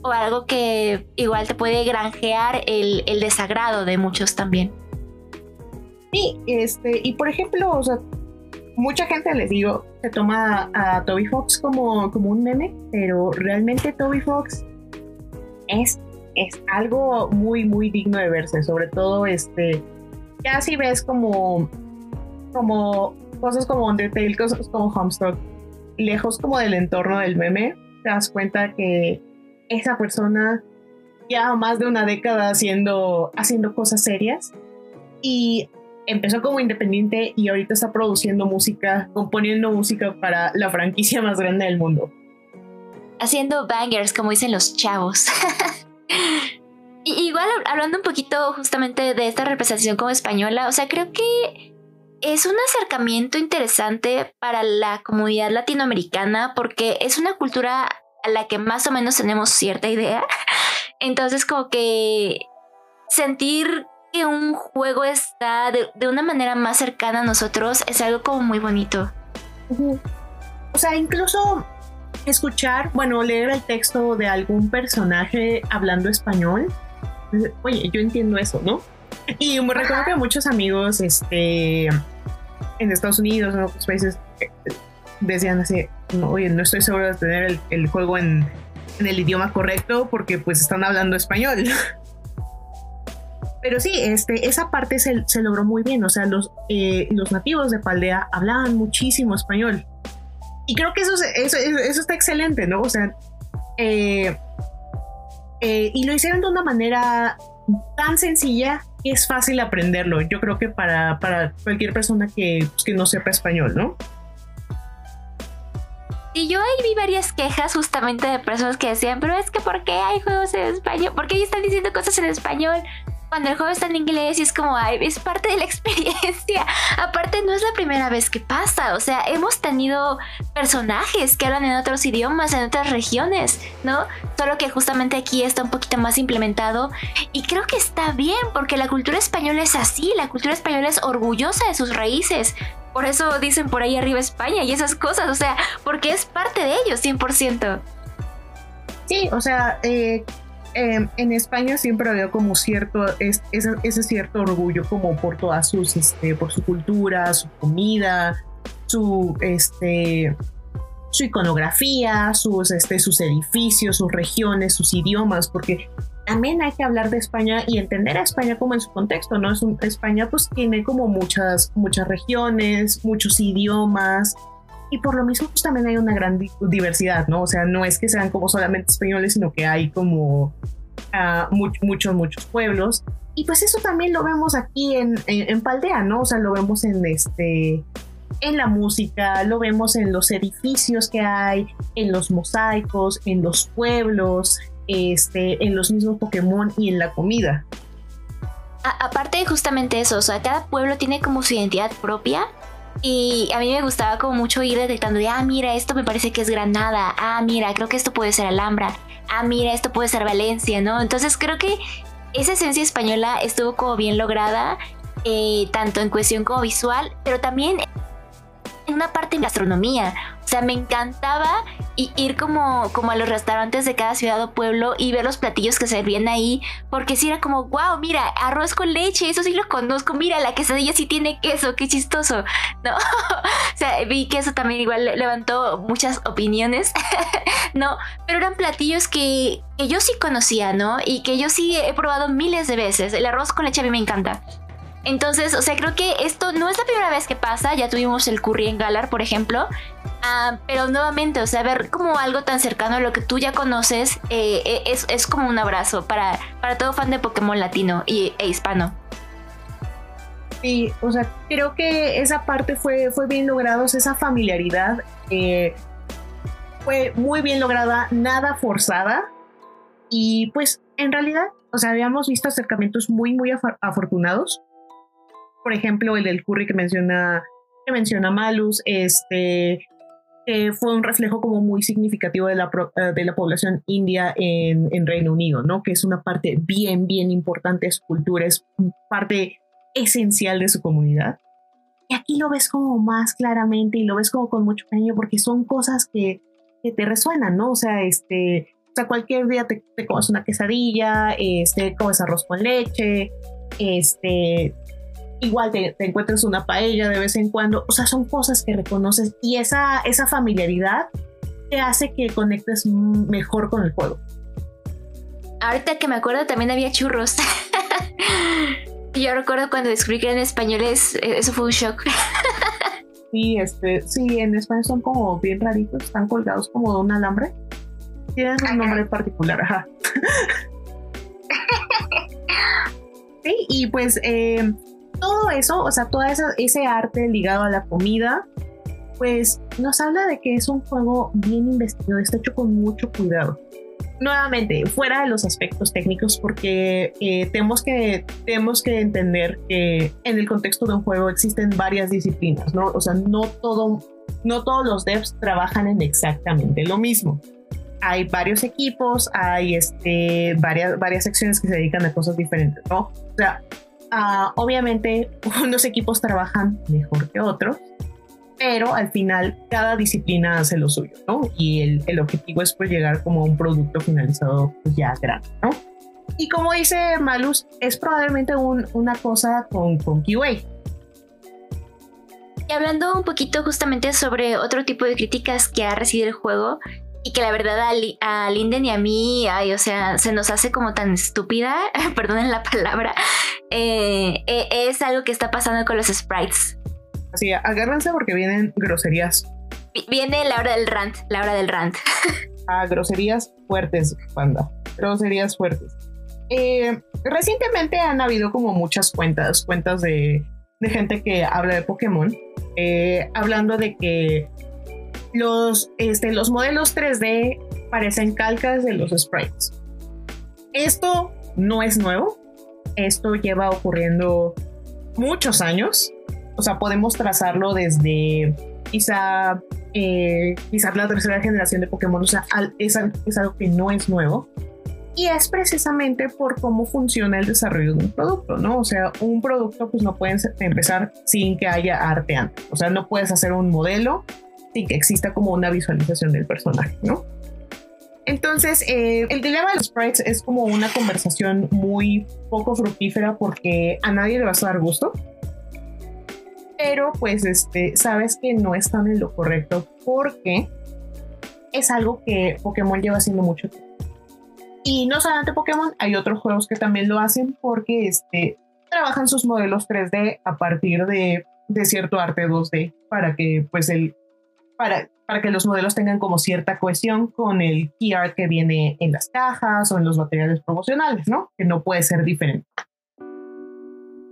o algo que igual te puede granjear el, desagrado de muchos también. Sí, este, y por ejemplo, o sea, mucha gente les digo, se toma a Toby Fox como, como un meme, pero realmente Toby Fox es, es algo muy, muy digno de verse, sobre todo este, ya si ves como, como cosas como Undertale, cosas como Homestuck, lejos como del entorno del meme, te das cuenta que esa persona ya más de una década haciendo, haciendo cosas serias y empezó como independiente y ahorita está produciendo música, componiendo música para la franquicia más grande del mundo. Haciendo bangers, como dicen los chavos. [LAUGHS] igual hablando un poquito justamente de esta representación como española, o sea, creo que es un acercamiento interesante para la comunidad latinoamericana porque es una cultura a la que más o menos tenemos cierta idea. [LAUGHS] Entonces como que sentir que un juego está de, una manera más cercana a nosotros es algo como muy bonito. O sea, incluso escuchar, bueno, leer el texto de algún personaje hablando español, oye, yo entiendo eso, ¿no? Y me recuerdo que muchos amigos este, en Estados Unidos, en otros países, eh, decían así, no, oye, no estoy seguro de tener el, juego en, el idioma correcto porque pues están hablando español. Pero sí, este, esa parte se, logró muy bien, o sea, los, eh, los nativos de Paldea hablaban muchísimo español. Y creo que eso, eso, eso está excelente, ¿no? O sea, eh, y lo hicieron de una manera tan sencilla que es fácil aprenderlo. Yo creo que para, para cualquier persona que, pues, que no sepa español, ¿no? Y yo ahí vi varias quejas justamente de personas que decían, pero es que ¿por qué hay juegos en español? ¿Por qué están diciendo cosas en español? Cuando el juego está en inglés y es como, ay, es parte de la [LAUGHS] experiencia. Aparte, no es la primera vez que pasa. O sea, hemos tenido personajes que hablan en otros idiomas, en otras regiones, ¿no? Solo que justamente aquí está un poquito más implementado. Y creo que está bien, porque la cultura española es así. La cultura española es orgullosa de sus raíces. Por eso dicen por ahí arriba España y esas cosas, o sea, porque es parte de ellos 100%. Sí, o sea, eh, em, en España siempre había como cierto, ese, cierto orgullo como por todas sus, este, por su cultura, su comida, su, este, su iconografía, sus, este, sus edificios, sus regiones, sus idiomas, porque también hay que hablar de España y entender a España como en su contexto, ¿no? España pues tiene como muchas, muchas regiones, muchos idiomas, y por lo mismo pues también hay una gran diversidad, ¿no? O sea, no es que sean como solamente españoles, sino que hay como uh, muchos, muchos pueblos. Y pues eso también lo vemos aquí en, en, Paldea, ¿no? O sea, lo vemos en este en la música, lo vemos en los edificios que hay, en los mosaicos, en los pueblos, este, en los mismos Pokémon y en la comida. aparte de justamente eso, o sea, cada pueblo tiene como su identidad propia y a mí me gustaba como mucho ir detectando de, ah, mira, esto me parece que es Granada, ah, mira, creo que esto puede ser Alhambra, ah, mira, esto puede ser Valencia, ¿no? Entonces creo que esa esencia española estuvo como bien lograda, eh, tanto en cuestión como visual, pero también una parte en gastronomía. O sea, me encantaba ir como, como a los restaurantes de cada ciudad o pueblo y ver los platillos que servían ahí, porque si era como, wow, mira, arroz con leche, eso sí lo conozco, mira, la quesadilla sí tiene queso, qué chistoso, [LAUGHS] ¿no? [LAUGHS] o sea, vi que eso también igual levantó muchas opiniones, [LAUGHS] ¿no? Pero eran platillos que, que yo sí conocía, ¿no? Y que yo sí he probado miles de veces. El arroz con leche a mí me encanta. Entonces, o sea, creo que esto no es la primera vez que pasa, ya tuvimos el curry en Galar, por ejemplo, ah, pero nuevamente, o sea, ver como algo tan cercano a lo que tú ya conoces eh, eh, es, como un abrazo para, para todo fan de Pokémon latino y, e hispano. Sí, o sea, creo que esa parte fue, fue bien lograda, esa familiaridad eh, fue muy bien lograda, nada forzada. Y pues en realidad, o sea, habíamos visto acercamientos muy, muy afortunados por ejemplo, el del curry que menciona, que menciona Malus, este, fue un reflejo como muy significativo de la, eh, de la población india en, en, Reino Unido, ¿no? Que es una parte bien, bien importante de su cultura, es parte esencial de su comunidad. Y aquí lo ves como más claramente y lo ves como con mucho cariño porque son cosas que, que te resuenan, ¿no? O sea, este, o sea, cualquier día te, te comes una quesadilla, este, comes arroz con leche, este, igual te, encuentras una paella de vez en cuando, o sea, son cosas que reconoces y esa, esa familiaridad te hace que conectes mejor con el juego. Ahorita que me acuerdo también había churros. [LAUGHS] Yo recuerdo cuando descubrí que en español eso fue un shock. [LAUGHS] sí, este, sí, en español son como bien raritos, están colgados como de un alambre. Tienen un nombre particular, ajá. [LAUGHS] sí, y pues eh, todo eso, o sea, todo ese arte ligado a la comida, pues nos habla de que es un juego bien investigado, está hecho con mucho cuidado. Nuevamente, fuera de los aspectos técnicos, porque eh, tenemos, que, tenemos que entender que en el contexto de un juego existen varias disciplinas, ¿no? O sea, no, todo, no todos los devs trabajan en exactamente lo mismo hay varios equipos, hay este, varias, varias secciones que se dedican a cosas diferentes, ¿no? O sea, Ah, obviamente, [LAUGHS] unos equipos trabajan mejor que otros, pero al final cada disciplina hace lo suyo, ¿no? Y el, el objetivo es pues llegar como a un producto finalizado pues, ya grande, ¿no? Y como dice Malus, es probablemente un, una cosa con, con QA. Y hablando un poquito justamente sobre otro tipo de críticas que ha recibido el juego, y que la verdad a, Linden y a mí, ay, o sea, se nos hace como tan estúpida, [LAUGHS] perdonen la palabra, eh, eh, es algo que está pasando con los sprites. Así, agárrense porque vienen groserías. Viene la hora del rant, la hora del rant. [LAUGHS] ah, groserías fuertes, panda. Groserías fuertes. Eh, recientemente han habido como muchas cuentas, cuentas de, de gente que habla de Pokémon, hablando de que los, este, los modelos 3D parecen calcas de los sprites. Esto no es nuevo, esto lleva ocurriendo muchos años, o sea, podemos trazarlo desde quizá, eh, quizá la tercera generación de Pokémon, o sea, es, es algo que no es nuevo. Y es precisamente por cómo funciona el desarrollo de un producto, ¿no? O sea, un producto pues no puede empezar sin que haya arte antes. O sea, no puedes hacer un modelo sin que exista como una visualización del personaje, ¿no? Entonces, eh, el dilema de los sprites es como una conversación muy poco fructífera porque a nadie le va a dar gusto. Pero pues este, sabes que no están en lo correcto porque es algo que Pokémon lleva haciendo mucho tiempo. Y no solamente Pokémon, hay otros juegos que también lo hacen porque este, trabajan sus modelos 3D a partir de, de cierto arte 2D para que pues el para, para que los modelos tengan como cierta cohesión con el key art que viene en las cajas o en los materiales promocionales, ¿no? Que no puede ser diferente.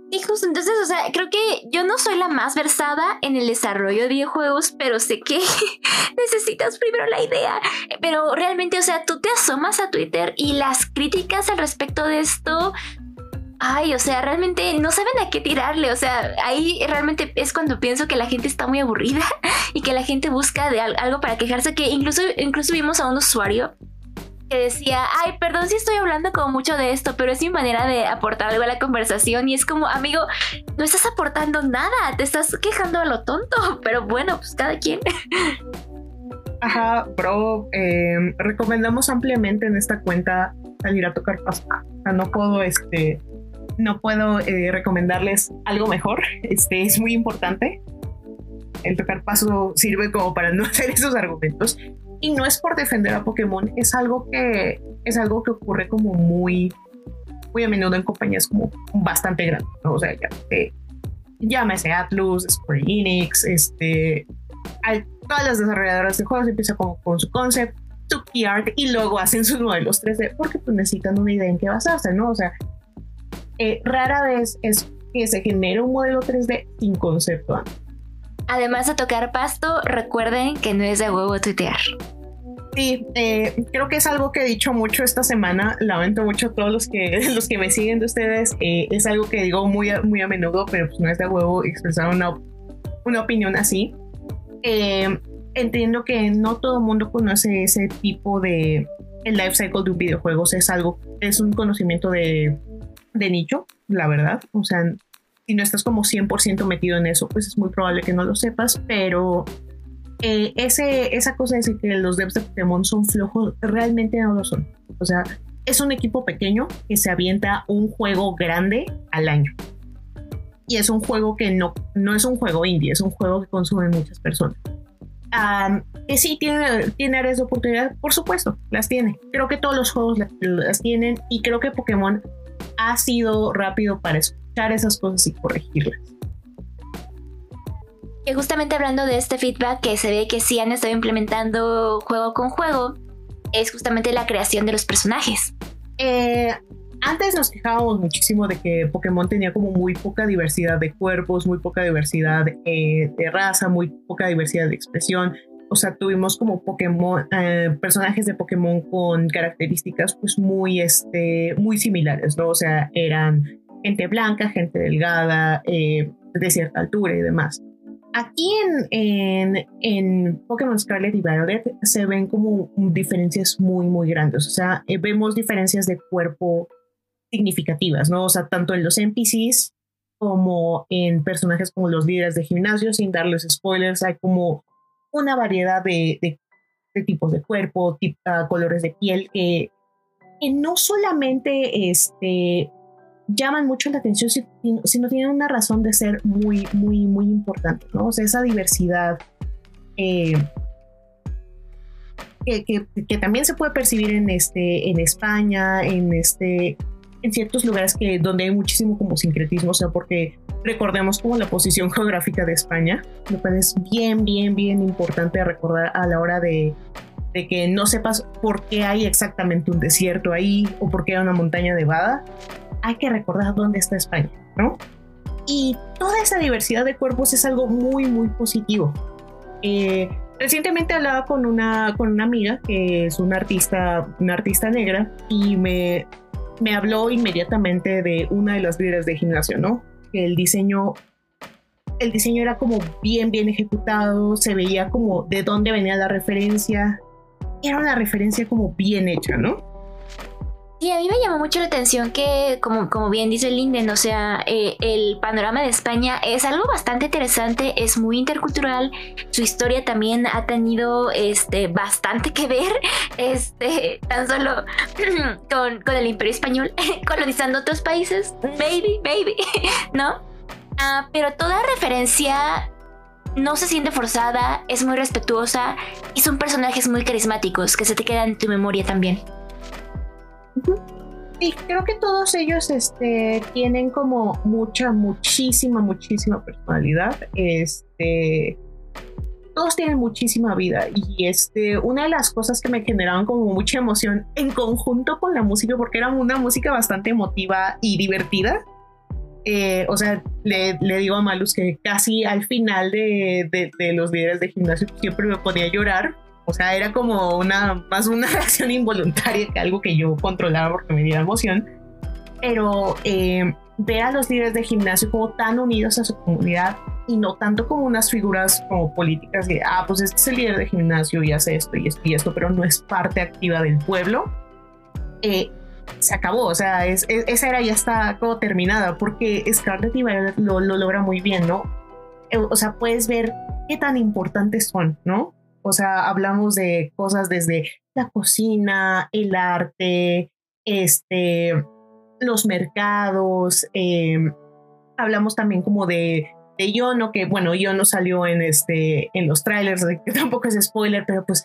Y justo entonces, o sea, creo que yo no soy la más versada en el desarrollo de videojuegos, pero sé que [LAUGHS] necesitas primero la idea. Pero realmente, o sea, tú te asomas a Twitter y las críticas al respecto de esto ay, o sea, realmente no saben a qué tirarle. O sea, ahí realmente es cuando pienso que la gente está muy aburrida [LAUGHS] y que la gente busca de algo para quejarse. Que incluso, incluso vimos a un usuario que decía, ay, perdón si estoy hablando como mucho de esto, pero es mi manera de aportar algo a la conversación. Y es como, amigo, no estás aportando nada, te estás quejando a lo tonto. [LAUGHS] Pero bueno, pues cada quien. Ajá, bro, em, recomendamos ampliamente en esta cuenta salir a tocar pasta. O sea, no puedo este no puedo eh, recomendarles algo mejor. Este es muy importante. El tocar paso sirve como para no [LAUGHS] hacer esos argumentos. Y no es por defender a Pokémon, es algo que es algo que ocurre como muy, muy a menudo en compañías como bastante grandes. O sea, ya, eh, llámese Atlus, Square Enix, este, todas las desarrolladoras de juegos empiezan como con su concept, su key art y luego hacen sus modelos 3D porque pues necesitan una idea en qué basarse, ¿no? O sea, eh, rara vez es que se genere un modelo 3D sin concepto Además de tocar pasto, recuerden que no es de huevo tuitear. Sí, eh, creo que es algo que he dicho mucho esta semana. Lamento mucho a todos los que, [LAUGHS] los que me siguen de ustedes. Eh, es algo que digo muy a, muy a menudo, pero pues no es de huevo expresar una, una opinión así. entiendo que no todo el mundo conoce ese tipo de el life cycle de un videojuego. Es algo, es un conocimiento de de nicho, la verdad. O sea, si no estás como 100% metido en eso, pues es muy probable que no lo sepas, pero eh, ese, esa cosa de decir que los devs de Pokémon son flojos, realmente no lo son. O sea, es un equipo pequeño que se avienta un juego grande al año. Y es un juego que no, no es un juego indie, es un juego que consumen muchas personas. que sí tiene, tiene áreas de oportunidad, por supuesto, las tiene. Creo que todos los juegos las tienen y creo que Pokémon ha sido rápido para escuchar esas cosas y corregirlas. Y justamente hablando de este feedback que se ve que sí han estado implementando juego con juego, es justamente la creación de los personajes. Eh, antes nos quejábamos muchísimo de que Pokémon tenía como muy poca diversidad de cuerpos, muy poca diversidad eh, de raza, muy poca diversidad de expresión o sea, tuvimos como Pokémon, eh, personajes de Pokémon con características pues muy, este, muy similares, ¿no? O sea, eran gente blanca, gente delgada, eh, de cierta altura y demás. Aquí en, en, en, Pokémon Scarlet y Violet se ven como diferencias muy, muy grandes. O sea, eh, vemos diferencias de cuerpo significativas, ¿no? O sea, tanto en los NPCs como en personajes como los líderes de gimnasio, sin darles spoilers, hay como una variedad de, tipos de cuerpo, ah, colores de piel, que, no solamente este, llaman mucho la atención, sino, tienen una razón de ser muy, muy, muy importante, ¿no? O sea, esa diversidad eh, que, también se puede percibir en, este, en España, en, este, en ciertos lugares que, donde hay muchísimo como sincretismo, o sea, porque recordemos como la posición geográfica de España, lo cual es bien, bien, bien importante recordar a la hora de, de que no sepas por qué hay exactamente un desierto ahí o por qué hay una montaña nevada, hay que recordar dónde está España, ¿no? Y toda esa diversidad de cuerpos es algo muy, muy positivo. Eh, recientemente hablaba con una, con una amiga que es una artista, una artista negra y me, me habló inmediatamente de una de las líderes de gimnasio, ¿no? Que el diseño el diseño era como bien, bien ejecutado, se veía como de dónde venía la referencia. Era una referencia como bien hecha, ¿no? Y a mí me llamó mucho la atención que, como, como bien dice Linden, o sea, eh, el panorama de España es algo bastante interesante, es muy intercultural, su historia también ha tenido este, bastante que ver, [LAUGHS] este, tan solo [CLEARS THROAT] con, con el imperio español, [LAUGHS] colonizando otros países, maybe, maybe, [LAUGHS] ¿no? Ah, pero toda referencia no se siente forzada, es muy respetuosa y son personajes muy carismáticos que se te quedan en tu memoria también. Sí, creo que todos ellos este, tienen como mucha, muchísima, muchísima personalidad. Este, todos tienen muchísima vida y este, una de las cosas que me generaban como mucha emoción en conjunto con la música, porque era una música bastante emotiva y divertida. Eh, o sea, le, digo a Malus que casi al final de, de, los líderes de gimnasio siempre me ponía a llorar. O sea, era como una, más una [LAUGHS] reacción involuntaria que algo que yo controlaba porque me diera emoción. Pero eh, ver a los líderes de gimnasio como tan unidos a su comunidad y no tanto como unas figuras como políticas de, ah, pues este es el líder de gimnasio y hace esto y esto y esto, pero no es parte activa del pueblo, eh, se acabó, o sea, es, esa era ya está como terminada, porque Scarlett y Violet lo, lo logra muy bien, ¿no? Eh, o sea, puedes ver qué tan importantes son, ¿no? O sea, hablamos de cosas desde la cocina, el arte, este, los mercados, eh, hablamos también como de de Yono, que bueno, Yono salió en, este, en los trailers, que [LAUGHS] tampoco es spoiler, pero pues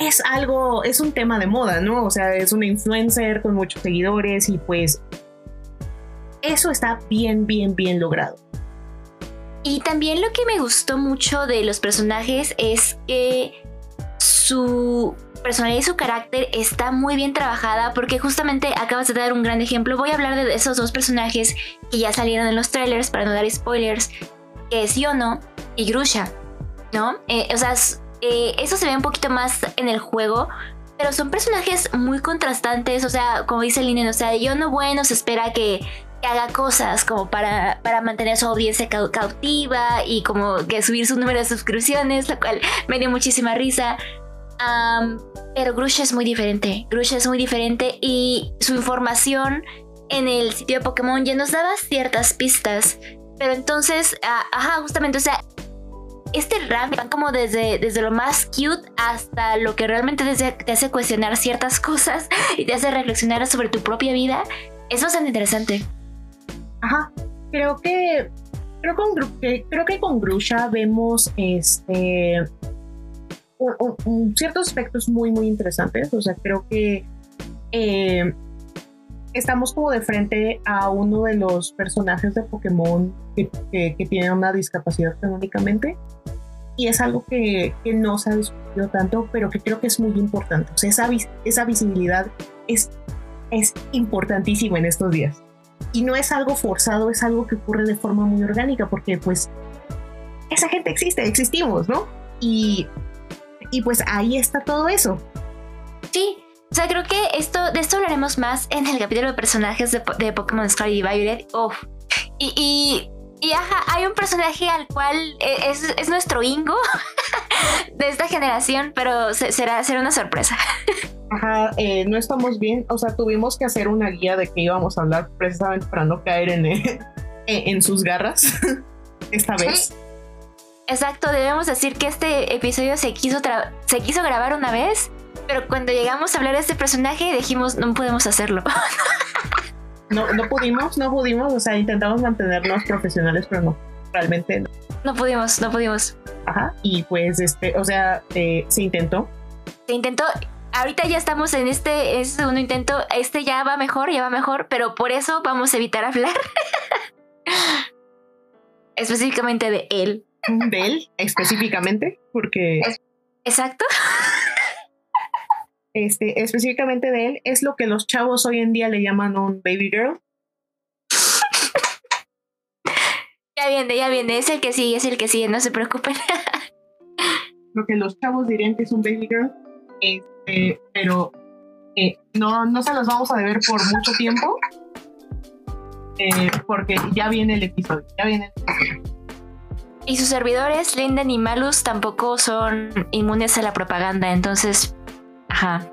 es algo, es un tema de moda, ¿no? O sea, es una influencer con muchos seguidores y pues eso está bien, bien, bien logrado. Y también lo que me gustó mucho de los personajes es que su personalidad y su carácter está muy bien trabajada porque justamente acabas de dar un gran ejemplo. Voy a hablar de esos dos personajes que ya salieron en los trailers para no dar spoilers, que es Yono y Grusha, ¿no? Eh, o sea, eh, eso se ve un poquito más en el juego, pero son personajes muy contrastantes, o sea, como dice Linen, o sea, Yono bueno se espera que, haga cosas como para, para mantener su audiencia cautiva y como que subir su número de suscripciones, lo cual me dio muchísima risa. pero Grusha es muy diferente, Grusha es muy diferente y su información en el sitio de Pokémon ya nos daba ciertas pistas pero entonces, ajá, justamente, o sea, este rank van como desde, desde lo más cute hasta lo que realmente te hace cuestionar ciertas [LAUGHS] cosas y te hace reflexionar sobre tu propia vida. Es bastante interesante. Ajá, creo que creo, con, que con Grusha vemos este ciertos aspectos muy muy interesantes. O sea, creo que eh, estamos como de frente a uno de los personajes de Pokémon que, que, tiene una discapacidad económicamente y es algo que, que, no se ha discutido tanto, pero que creo que es muy importante. O sea, esa, esa visibilidad es, es importantísima en estos días. Y no es algo forzado, es algo que ocurre de forma muy orgánica, porque pues esa gente existe, existimos, ¿no? Y, y pues ahí está todo eso. Sí, o sea, creo que esto, de esto hablaremos más en el capítulo de personajes de, de Pokémon Scarlet y Violet. Oh. Y, y, y ajá, hay un personaje al cual e, es, es nuestro Ingo [LAUGHS] de esta generación, pero será, será una sorpresa. [LAUGHS] Ajá, eh, no estamos bien. O sea, tuvimos que hacer una guía de que íbamos a hablar precisamente para no caer en, [LAUGHS] en sus garras [LAUGHS] esta vez. Exacto, debemos decir que este episodio se quiso, se quiso grabar una vez pero cuando llegamos a hablar de este personaje dijimos, no podemos hacerlo. [LAUGHS] No, no pudimos, no pudimos, o sea, intentamos mantenernos profesionales, pero no, realmente no. No pudimos, no pudimos. Ajá, y pues, este, o sea, eh, se intentó. Se intentó, ahorita ya estamos en este, este, segundo intento, este ya va mejor, ya va mejor, pero por eso vamos a evitar hablar. [LAUGHS] específicamente de él. De él, específicamente, porque... Exacto este, específicamente de él, es lo que los chavos hoy en día le llaman un baby girl. Ya viene, ya viene, es el que sigue, es el que sigue, no se preocupen. [LAUGHS] lo que los chavos dirían que es un baby girl, este, pero eh, no, no se los vamos a deber por mucho tiempo. Eh, porque ya viene el episodio, ya viene el episodio. Y sus servidores, Linden y Malus, tampoco son inmunes a la propaganda, entonces Ajá.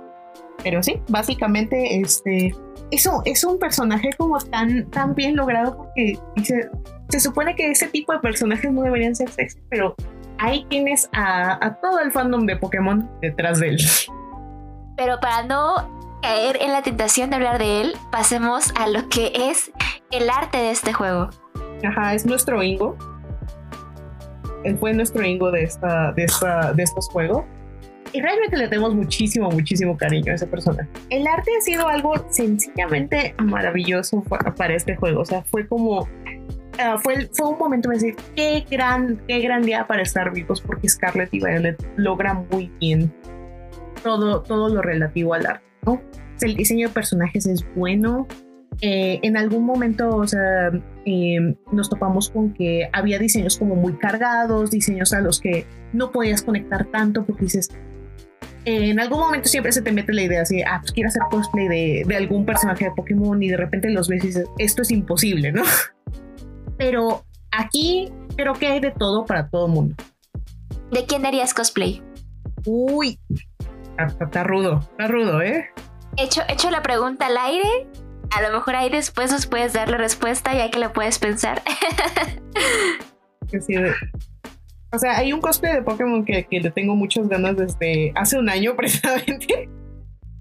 Pero sí, básicamente, este, eso es un personaje como tan, tan bien logrado porque se supone que ese tipo de personajes no deberían ser sexy, pero ahí tienes a, todo el fandom de Pokémon detrás de él. Pero para no caer en la tentación de hablar de él, pasemos a lo que es el arte de este juego. Ajá, es nuestro Ingo. Él fue nuestro Ingo de, esta, de, esta, de estos juegos. y realmente le tenemos muchísimo, muchísimo cariño a ese personaje. El arte ha sido algo sencillamente maravilloso para este juego. O sea, fue como Uh, fue, fue un momento de decir, qué gran, qué gran día para estar vivos, porque Scarlett y Violet logra muy bien todo, todo lo relativo al arte, ¿no? El diseño de personajes es bueno. Eh, en algún momento, o sea, eh, nos topamos con que había diseños como muy cargados, diseños a los que no podías conectar tanto porque dices, eh, en algún momento siempre se te mete la idea así, ah, pues quiero hacer cosplay de, de, algún personaje de Pokémon y de repente los ves y dices, esto es imposible, ¿no? [LAUGHS] Pero aquí creo que hay de todo para todo el mundo. ¿De quién harías cosplay? Uy, está, rudo, está rudo, ¿eh? Hecho, hecho la pregunta al aire. A lo mejor ahí después nos puedes dar la respuesta ya que lo puedes pensar. [LAUGHS] o sea, hay un cosplay de Pokémon que, le tengo muchas ganas desde hace un año [LAUGHS] precisamente.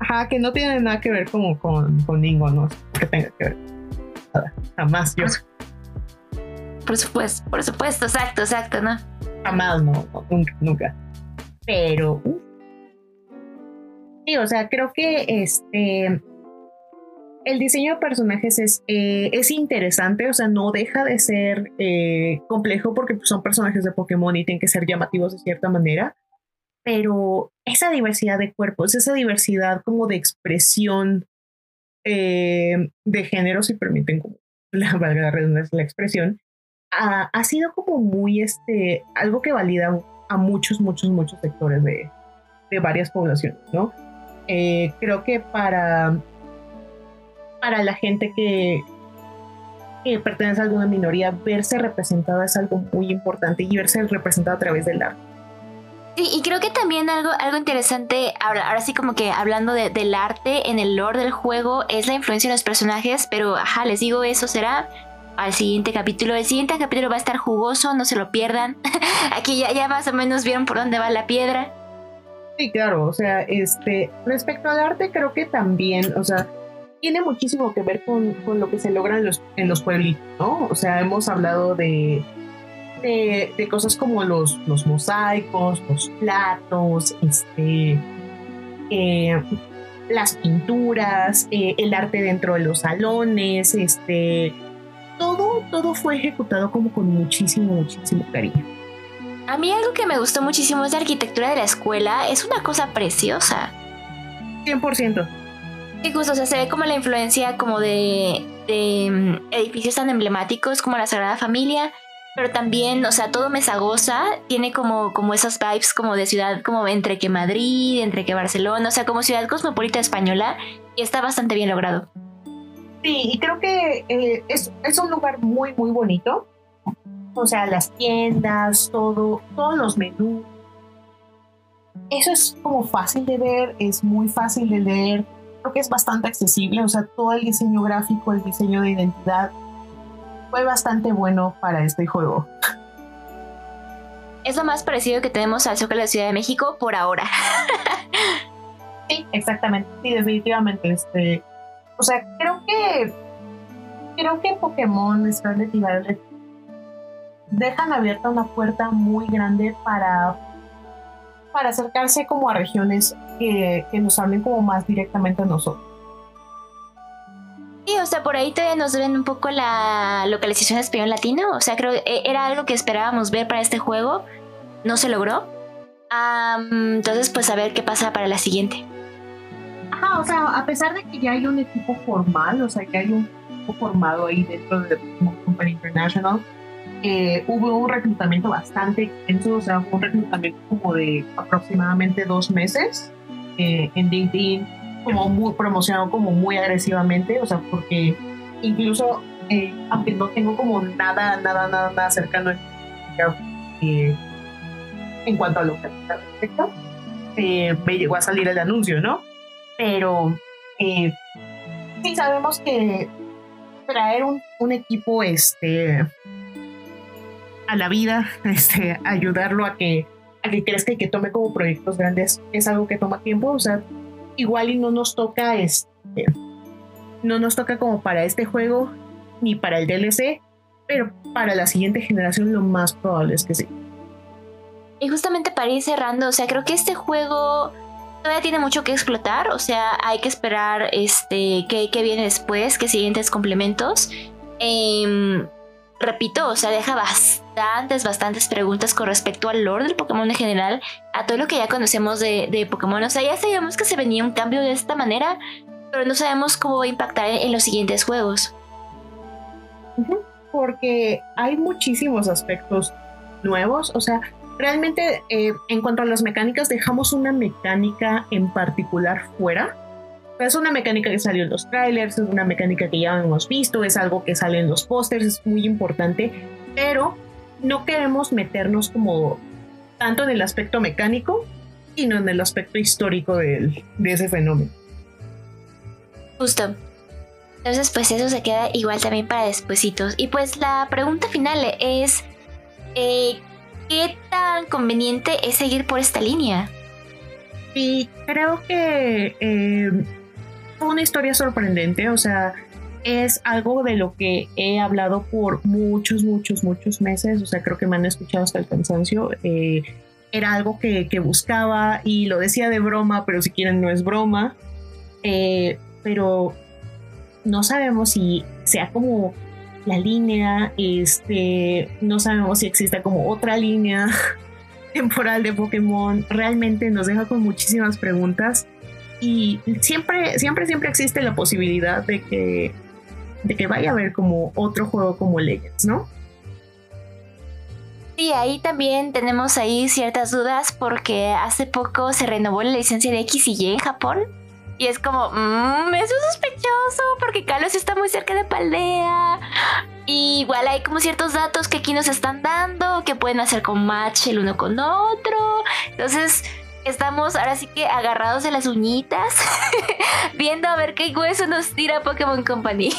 Ajá, que no tiene nada que ver como con, con Ningo, ¿no? Que tenga que ver. Nada, jamás yo. Por supuesto, por supuesto, exacto, exacto, ¿no? Jamás, no, nunca, nunca. Pero, sí, o sea, creo que este el diseño de personajes es, eh, es interesante, o sea, no deja de ser eh, complejo porque son personajes de Pokémon y tienen que ser llamativos de cierta manera, pero esa diversidad de cuerpos, esa diversidad como de expresión eh, de género, si permiten como [LAUGHS] la valga la la expresión, ha, sido como muy este, algo que valida a muchos, muchos, muchos sectores de, de varias poblaciones, ¿no? Eh, creo que para, para la gente que, pertenece a alguna minoría, verse representada es algo muy importante y verse representada a través del arte. Sí, y creo que también algo, algo interesante, ahora, ahora sí como que hablando de, del arte en el lore del juego, es la influencia de los personajes, pero ajá, les digo, eso será al siguiente capítulo. El siguiente capítulo va a estar jugoso, no se lo pierdan. [LAUGHS] Aquí ya, ya más o menos vieron por dónde va la piedra. Sí, claro, o sea, este, respecto al arte creo que también, o sea, tiene muchísimo que ver con, con lo que se logra en los, en los pueblitos, ¿no? O sea, hemos hablado de, de, cosas como los, los mosaicos, los platos, este, eh, las pinturas, eh, el arte dentro de los salones, este, todo, todo fue ejecutado como con muchísimo, muchísimo cariño. A mí algo que me gustó muchísimo es la arquitectura de la escuela. Es una cosa preciosa. 100%. Sí, justo, o sea, se ve como la influencia como de, de mm, edificios tan emblemáticos como la Sagrada Familia, pero también, o sea, todo Mesagosa tiene como, como esas vibes como de ciudad, como entre que Madrid, entre que Barcelona, o sea, como ciudad cosmopolita española, y está bastante bien logrado. Sí, y creo que eh, es, es, un lugar muy, muy bonito. O sea, las tiendas, todo, todos los menús. Eso es como fácil de ver, es muy fácil de leer. Creo que es bastante accesible. O sea, todo el diseño gráfico, el diseño de identidad fue bastante bueno para este juego. Es lo más parecido que tenemos al Zócalo de la Ciudad de México por ahora. [LAUGHS] sí, exactamente. Sí, definitivamente. Este, o sea, creo que creo que Pokémon Scarlet y Violet dejan abierta una puerta muy grande para para acercarse como a regiones que, que nos hablen como más directamente a nosotros. Sí, o sea, por ahí todavía nos ven un poco la localización de español latino. O sea, creo que era algo que esperábamos ver para este juego. No se logró. entonces, pues a ver qué pasa para la siguiente o sea, a pesar de que ya hay un equipo formal, o sea, que hay un equipo formado ahí dentro de Company International, eh, hubo un reclutamiento bastante extenso, o sea, un reclutamiento como de aproximadamente dos meses eh, en LinkedIn, como muy promocionado como muy agresivamente, o sea, porque incluso, eh, aunque no tengo como nada, nada, nada, nada cercano en cuanto a lo que respecta, me llegó a salir el anuncio, ¿no? pero eh, sí sabemos que traer un, equipo este a la vida, [LAUGHS] este, ayudarlo a que, a que crezca y que tome como proyectos grandes es algo que toma tiempo, o sea, igual y no nos toca este, no nos toca como para este juego ni para el DLC, pero para la siguiente generación lo más probable es que sí. Y justamente para ir cerrando, o sea, creo que este juego todavía tiene mucho que explotar, o sea, hay que esperar este qué, viene después, qué siguientes complementos. Em, repito, o sea, deja bastantes, bastantes preguntas con respecto al lore del Pokémon en general, a todo lo que ya conocemos de, Pokémon. O sea, ya sabíamos que se venía un cambio de esta manera, pero no sabemos cómo va a impactar en, los siguientes juegos. Porque hay muchísimos aspectos nuevos, o sea, realmente eh, en cuanto a las mecánicas, dejamos una mecánica en particular fuera. Es una mecánica que salió en los trailers, es una mecánica que ya hemos visto, es algo que sale en los pósters, es muy importante, pero no queremos meternos como tanto en el aspecto mecánico, sino en el aspecto histórico de, ese fenómeno. Justo. Entonces, pues eso se queda igual también para despuesitos. Y pues la pregunta final es, eh, ¿qué tan conveniente es seguir por esta línea? Y creo que eh, fue una historia sorprendente, o sea, es algo de lo que he hablado por muchos, muchos, muchos meses, o sea, creo que me han escuchado hasta el cansancio. Eh, era algo que, buscaba y lo decía de broma, pero si quieren no es broma. Eh, pero no sabemos si sea como la línea, este, no sabemos si existe como otra línea [LAUGHS] temporal de Pokémon. Realmente nos deja con muchísimas preguntas y siempre, siempre, siempre existe la posibilidad de que, de que vaya a haber como otro juego como Legends, ¿no? Sí, ahí también tenemos ahí ciertas dudas porque hace poco se renovó la licencia de X y Y en Japón y es como, mmm, eso es sospechoso porque Carlos está muy cerca de Paldea. Y igual hay como ciertos datos que aquí nos están dando, que pueden hacer con match el uno con otro. Entonces, estamos ahora sí que agarrados de las uñitas, [LAUGHS] viendo a ver qué hueso nos tira Pokémon Company.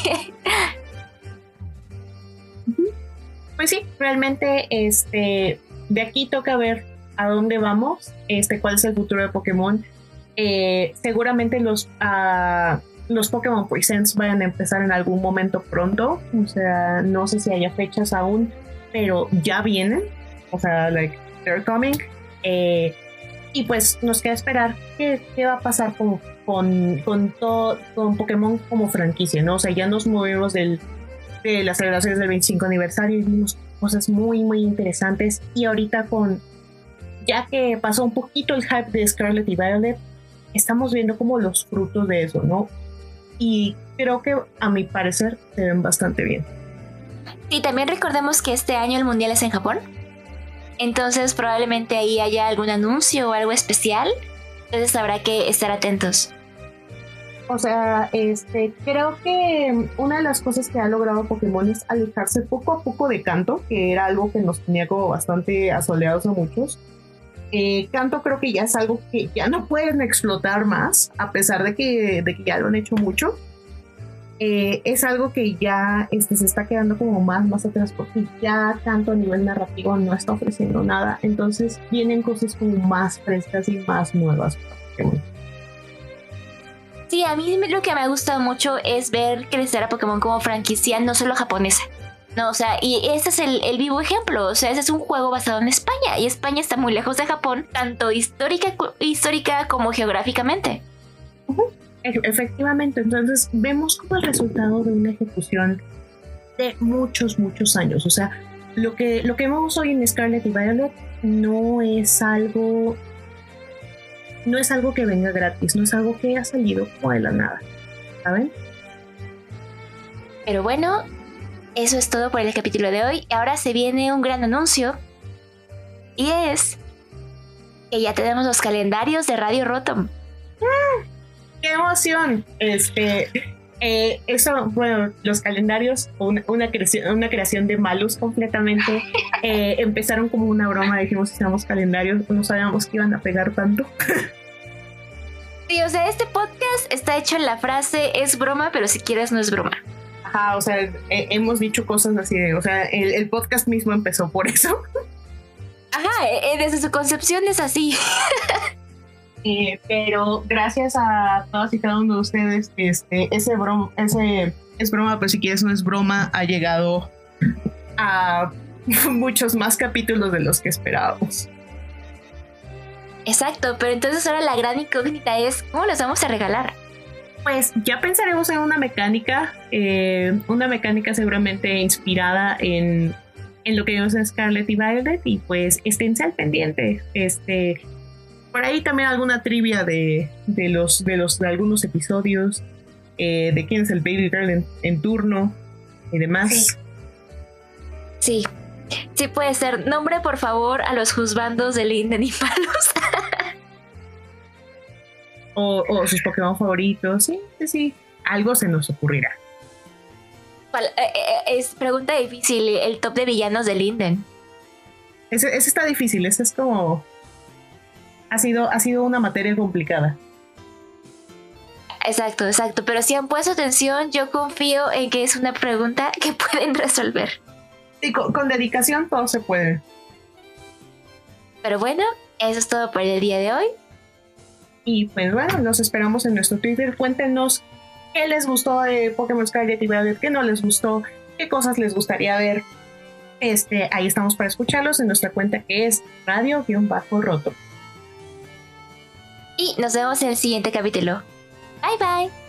pues sí, realmente este de aquí toca ver a dónde vamos, este cuál es el futuro de Pokémon eh, seguramente los, uh, los Pokémon Presents vayan a empezar en algún momento pronto. O sea, no sé si haya fechas aún, pero ya vienen. O sea, like, they're coming. Eh, y pues nos queda esperar qué, qué va a pasar con, con, con, todo, con Pokémon como franquicia, ¿no? O sea, ya nos movimos del, de las celebraciones del 25 aniversario y vimos cosas muy, muy interesantes. Y ahorita con, ya que pasó un poquito el hype de Scarlet y Violet, estamos viendo como los frutos de eso, ¿no? Y creo que a mi parecer se ven bastante bien. Y también recordemos que este año el mundial es en Japón. Entonces probablemente ahí haya algún anuncio o algo especial. Entonces habrá que estar atentos. O sea, este, creo que una de las cosas que ha logrado Pokémon es alejarse poco a poco de Canto, que era algo que nos tenía como bastante asoleados a muchos. Eh, canto creo que ya es algo que ya no pueden explotar más, a pesar de que, de que ya lo han hecho mucho. Eh, es algo que ya este, se está quedando como más, más atrás porque ya Canto a nivel narrativo no está ofreciendo nada. Entonces vienen cosas como más frescas y más nuevas. Sí, a mí lo que me ha gustado mucho es ver crecer a Pokémon como franquicia, no solo japonesa. No, o sea, y ese es el, vivo ejemplo. O sea, ese es un juego basado en España. Y España está muy lejos de Japón, tanto histórica, histórica como geográficamente. Efectivamente, entonces vemos como el resultado de una ejecución de muchos, muchos años. O sea, lo que, lo que vemos hoy en Scarlet y Violet no es algo. No es algo que venga gratis, no es algo que ha salido como de la nada. ¿Saben? Pero bueno, eso es todo por el capítulo de hoy. Ahora se viene un gran anuncio. Y es que ya tenemos los calendarios de Radio Rotom. ¡Ah! ¡Qué emoción! Este, eh, eso, bueno, los calendarios, una, una, creación, una creación de Malus completamente. [LAUGHS] Eh, empezaron como una broma, dijimos que éramos calendarios, no sabíamos que iban a pegar tanto. [LAUGHS] Sí, o sea, este podcast está hecho en la frase es broma, pero si quieres no es broma o sea, eh, hemos dicho cosas así, o sea, el, podcast mismo empezó por eso. Ajá, desde su concepción es así. [LAUGHS] pero gracias a todos y cada uno de ustedes, este, ese broma, ese es broma, pero si quieres no es broma, ha llegado a [LAUGHS] muchos más capítulos de los que esperábamos. Exacto, pero entonces ahora la gran incógnita es, ¿cómo los vamos a regalar? Pues ya pensaremos en una mecánica, eh, una mecánica seguramente inspirada en, en lo que vimos en Scarlet y Violet y pues esténse al pendiente. Este, por ahí también alguna trivia de, de los, de los de algunos episodios, eh, de quién es el Baby Girl en, turno y demás. Sí. sí. puede ser. Nombre, por favor, a los juzbandos de Linden y Palos. [LAUGHS] o, sus Pokémon favoritos. Sí, sí, algo se nos ocurrirá. Eh, eh, es pregunta difícil, el top de villanos de Linden. Ese, está difícil, ese es como... Ha sido, ha sido una materia complicada. Exacto, exacto. Pero si han puesto atención, yo confío en que es una pregunta que [LAUGHS] pueden resolver. Sí, con dedicación todo se puede. Pero bueno, eso es todo por el día de hoy. Y pues bueno, los esperamos en nuestro Twitter. Cuéntenos qué les gustó de Pokémon Scarlet y Violet, qué no les gustó, qué cosas les gustaría ver. Este, ahí estamos para escucharlos en nuestra cuenta que es radio-roto. Y nos vemos en el siguiente capítulo. Bye bye.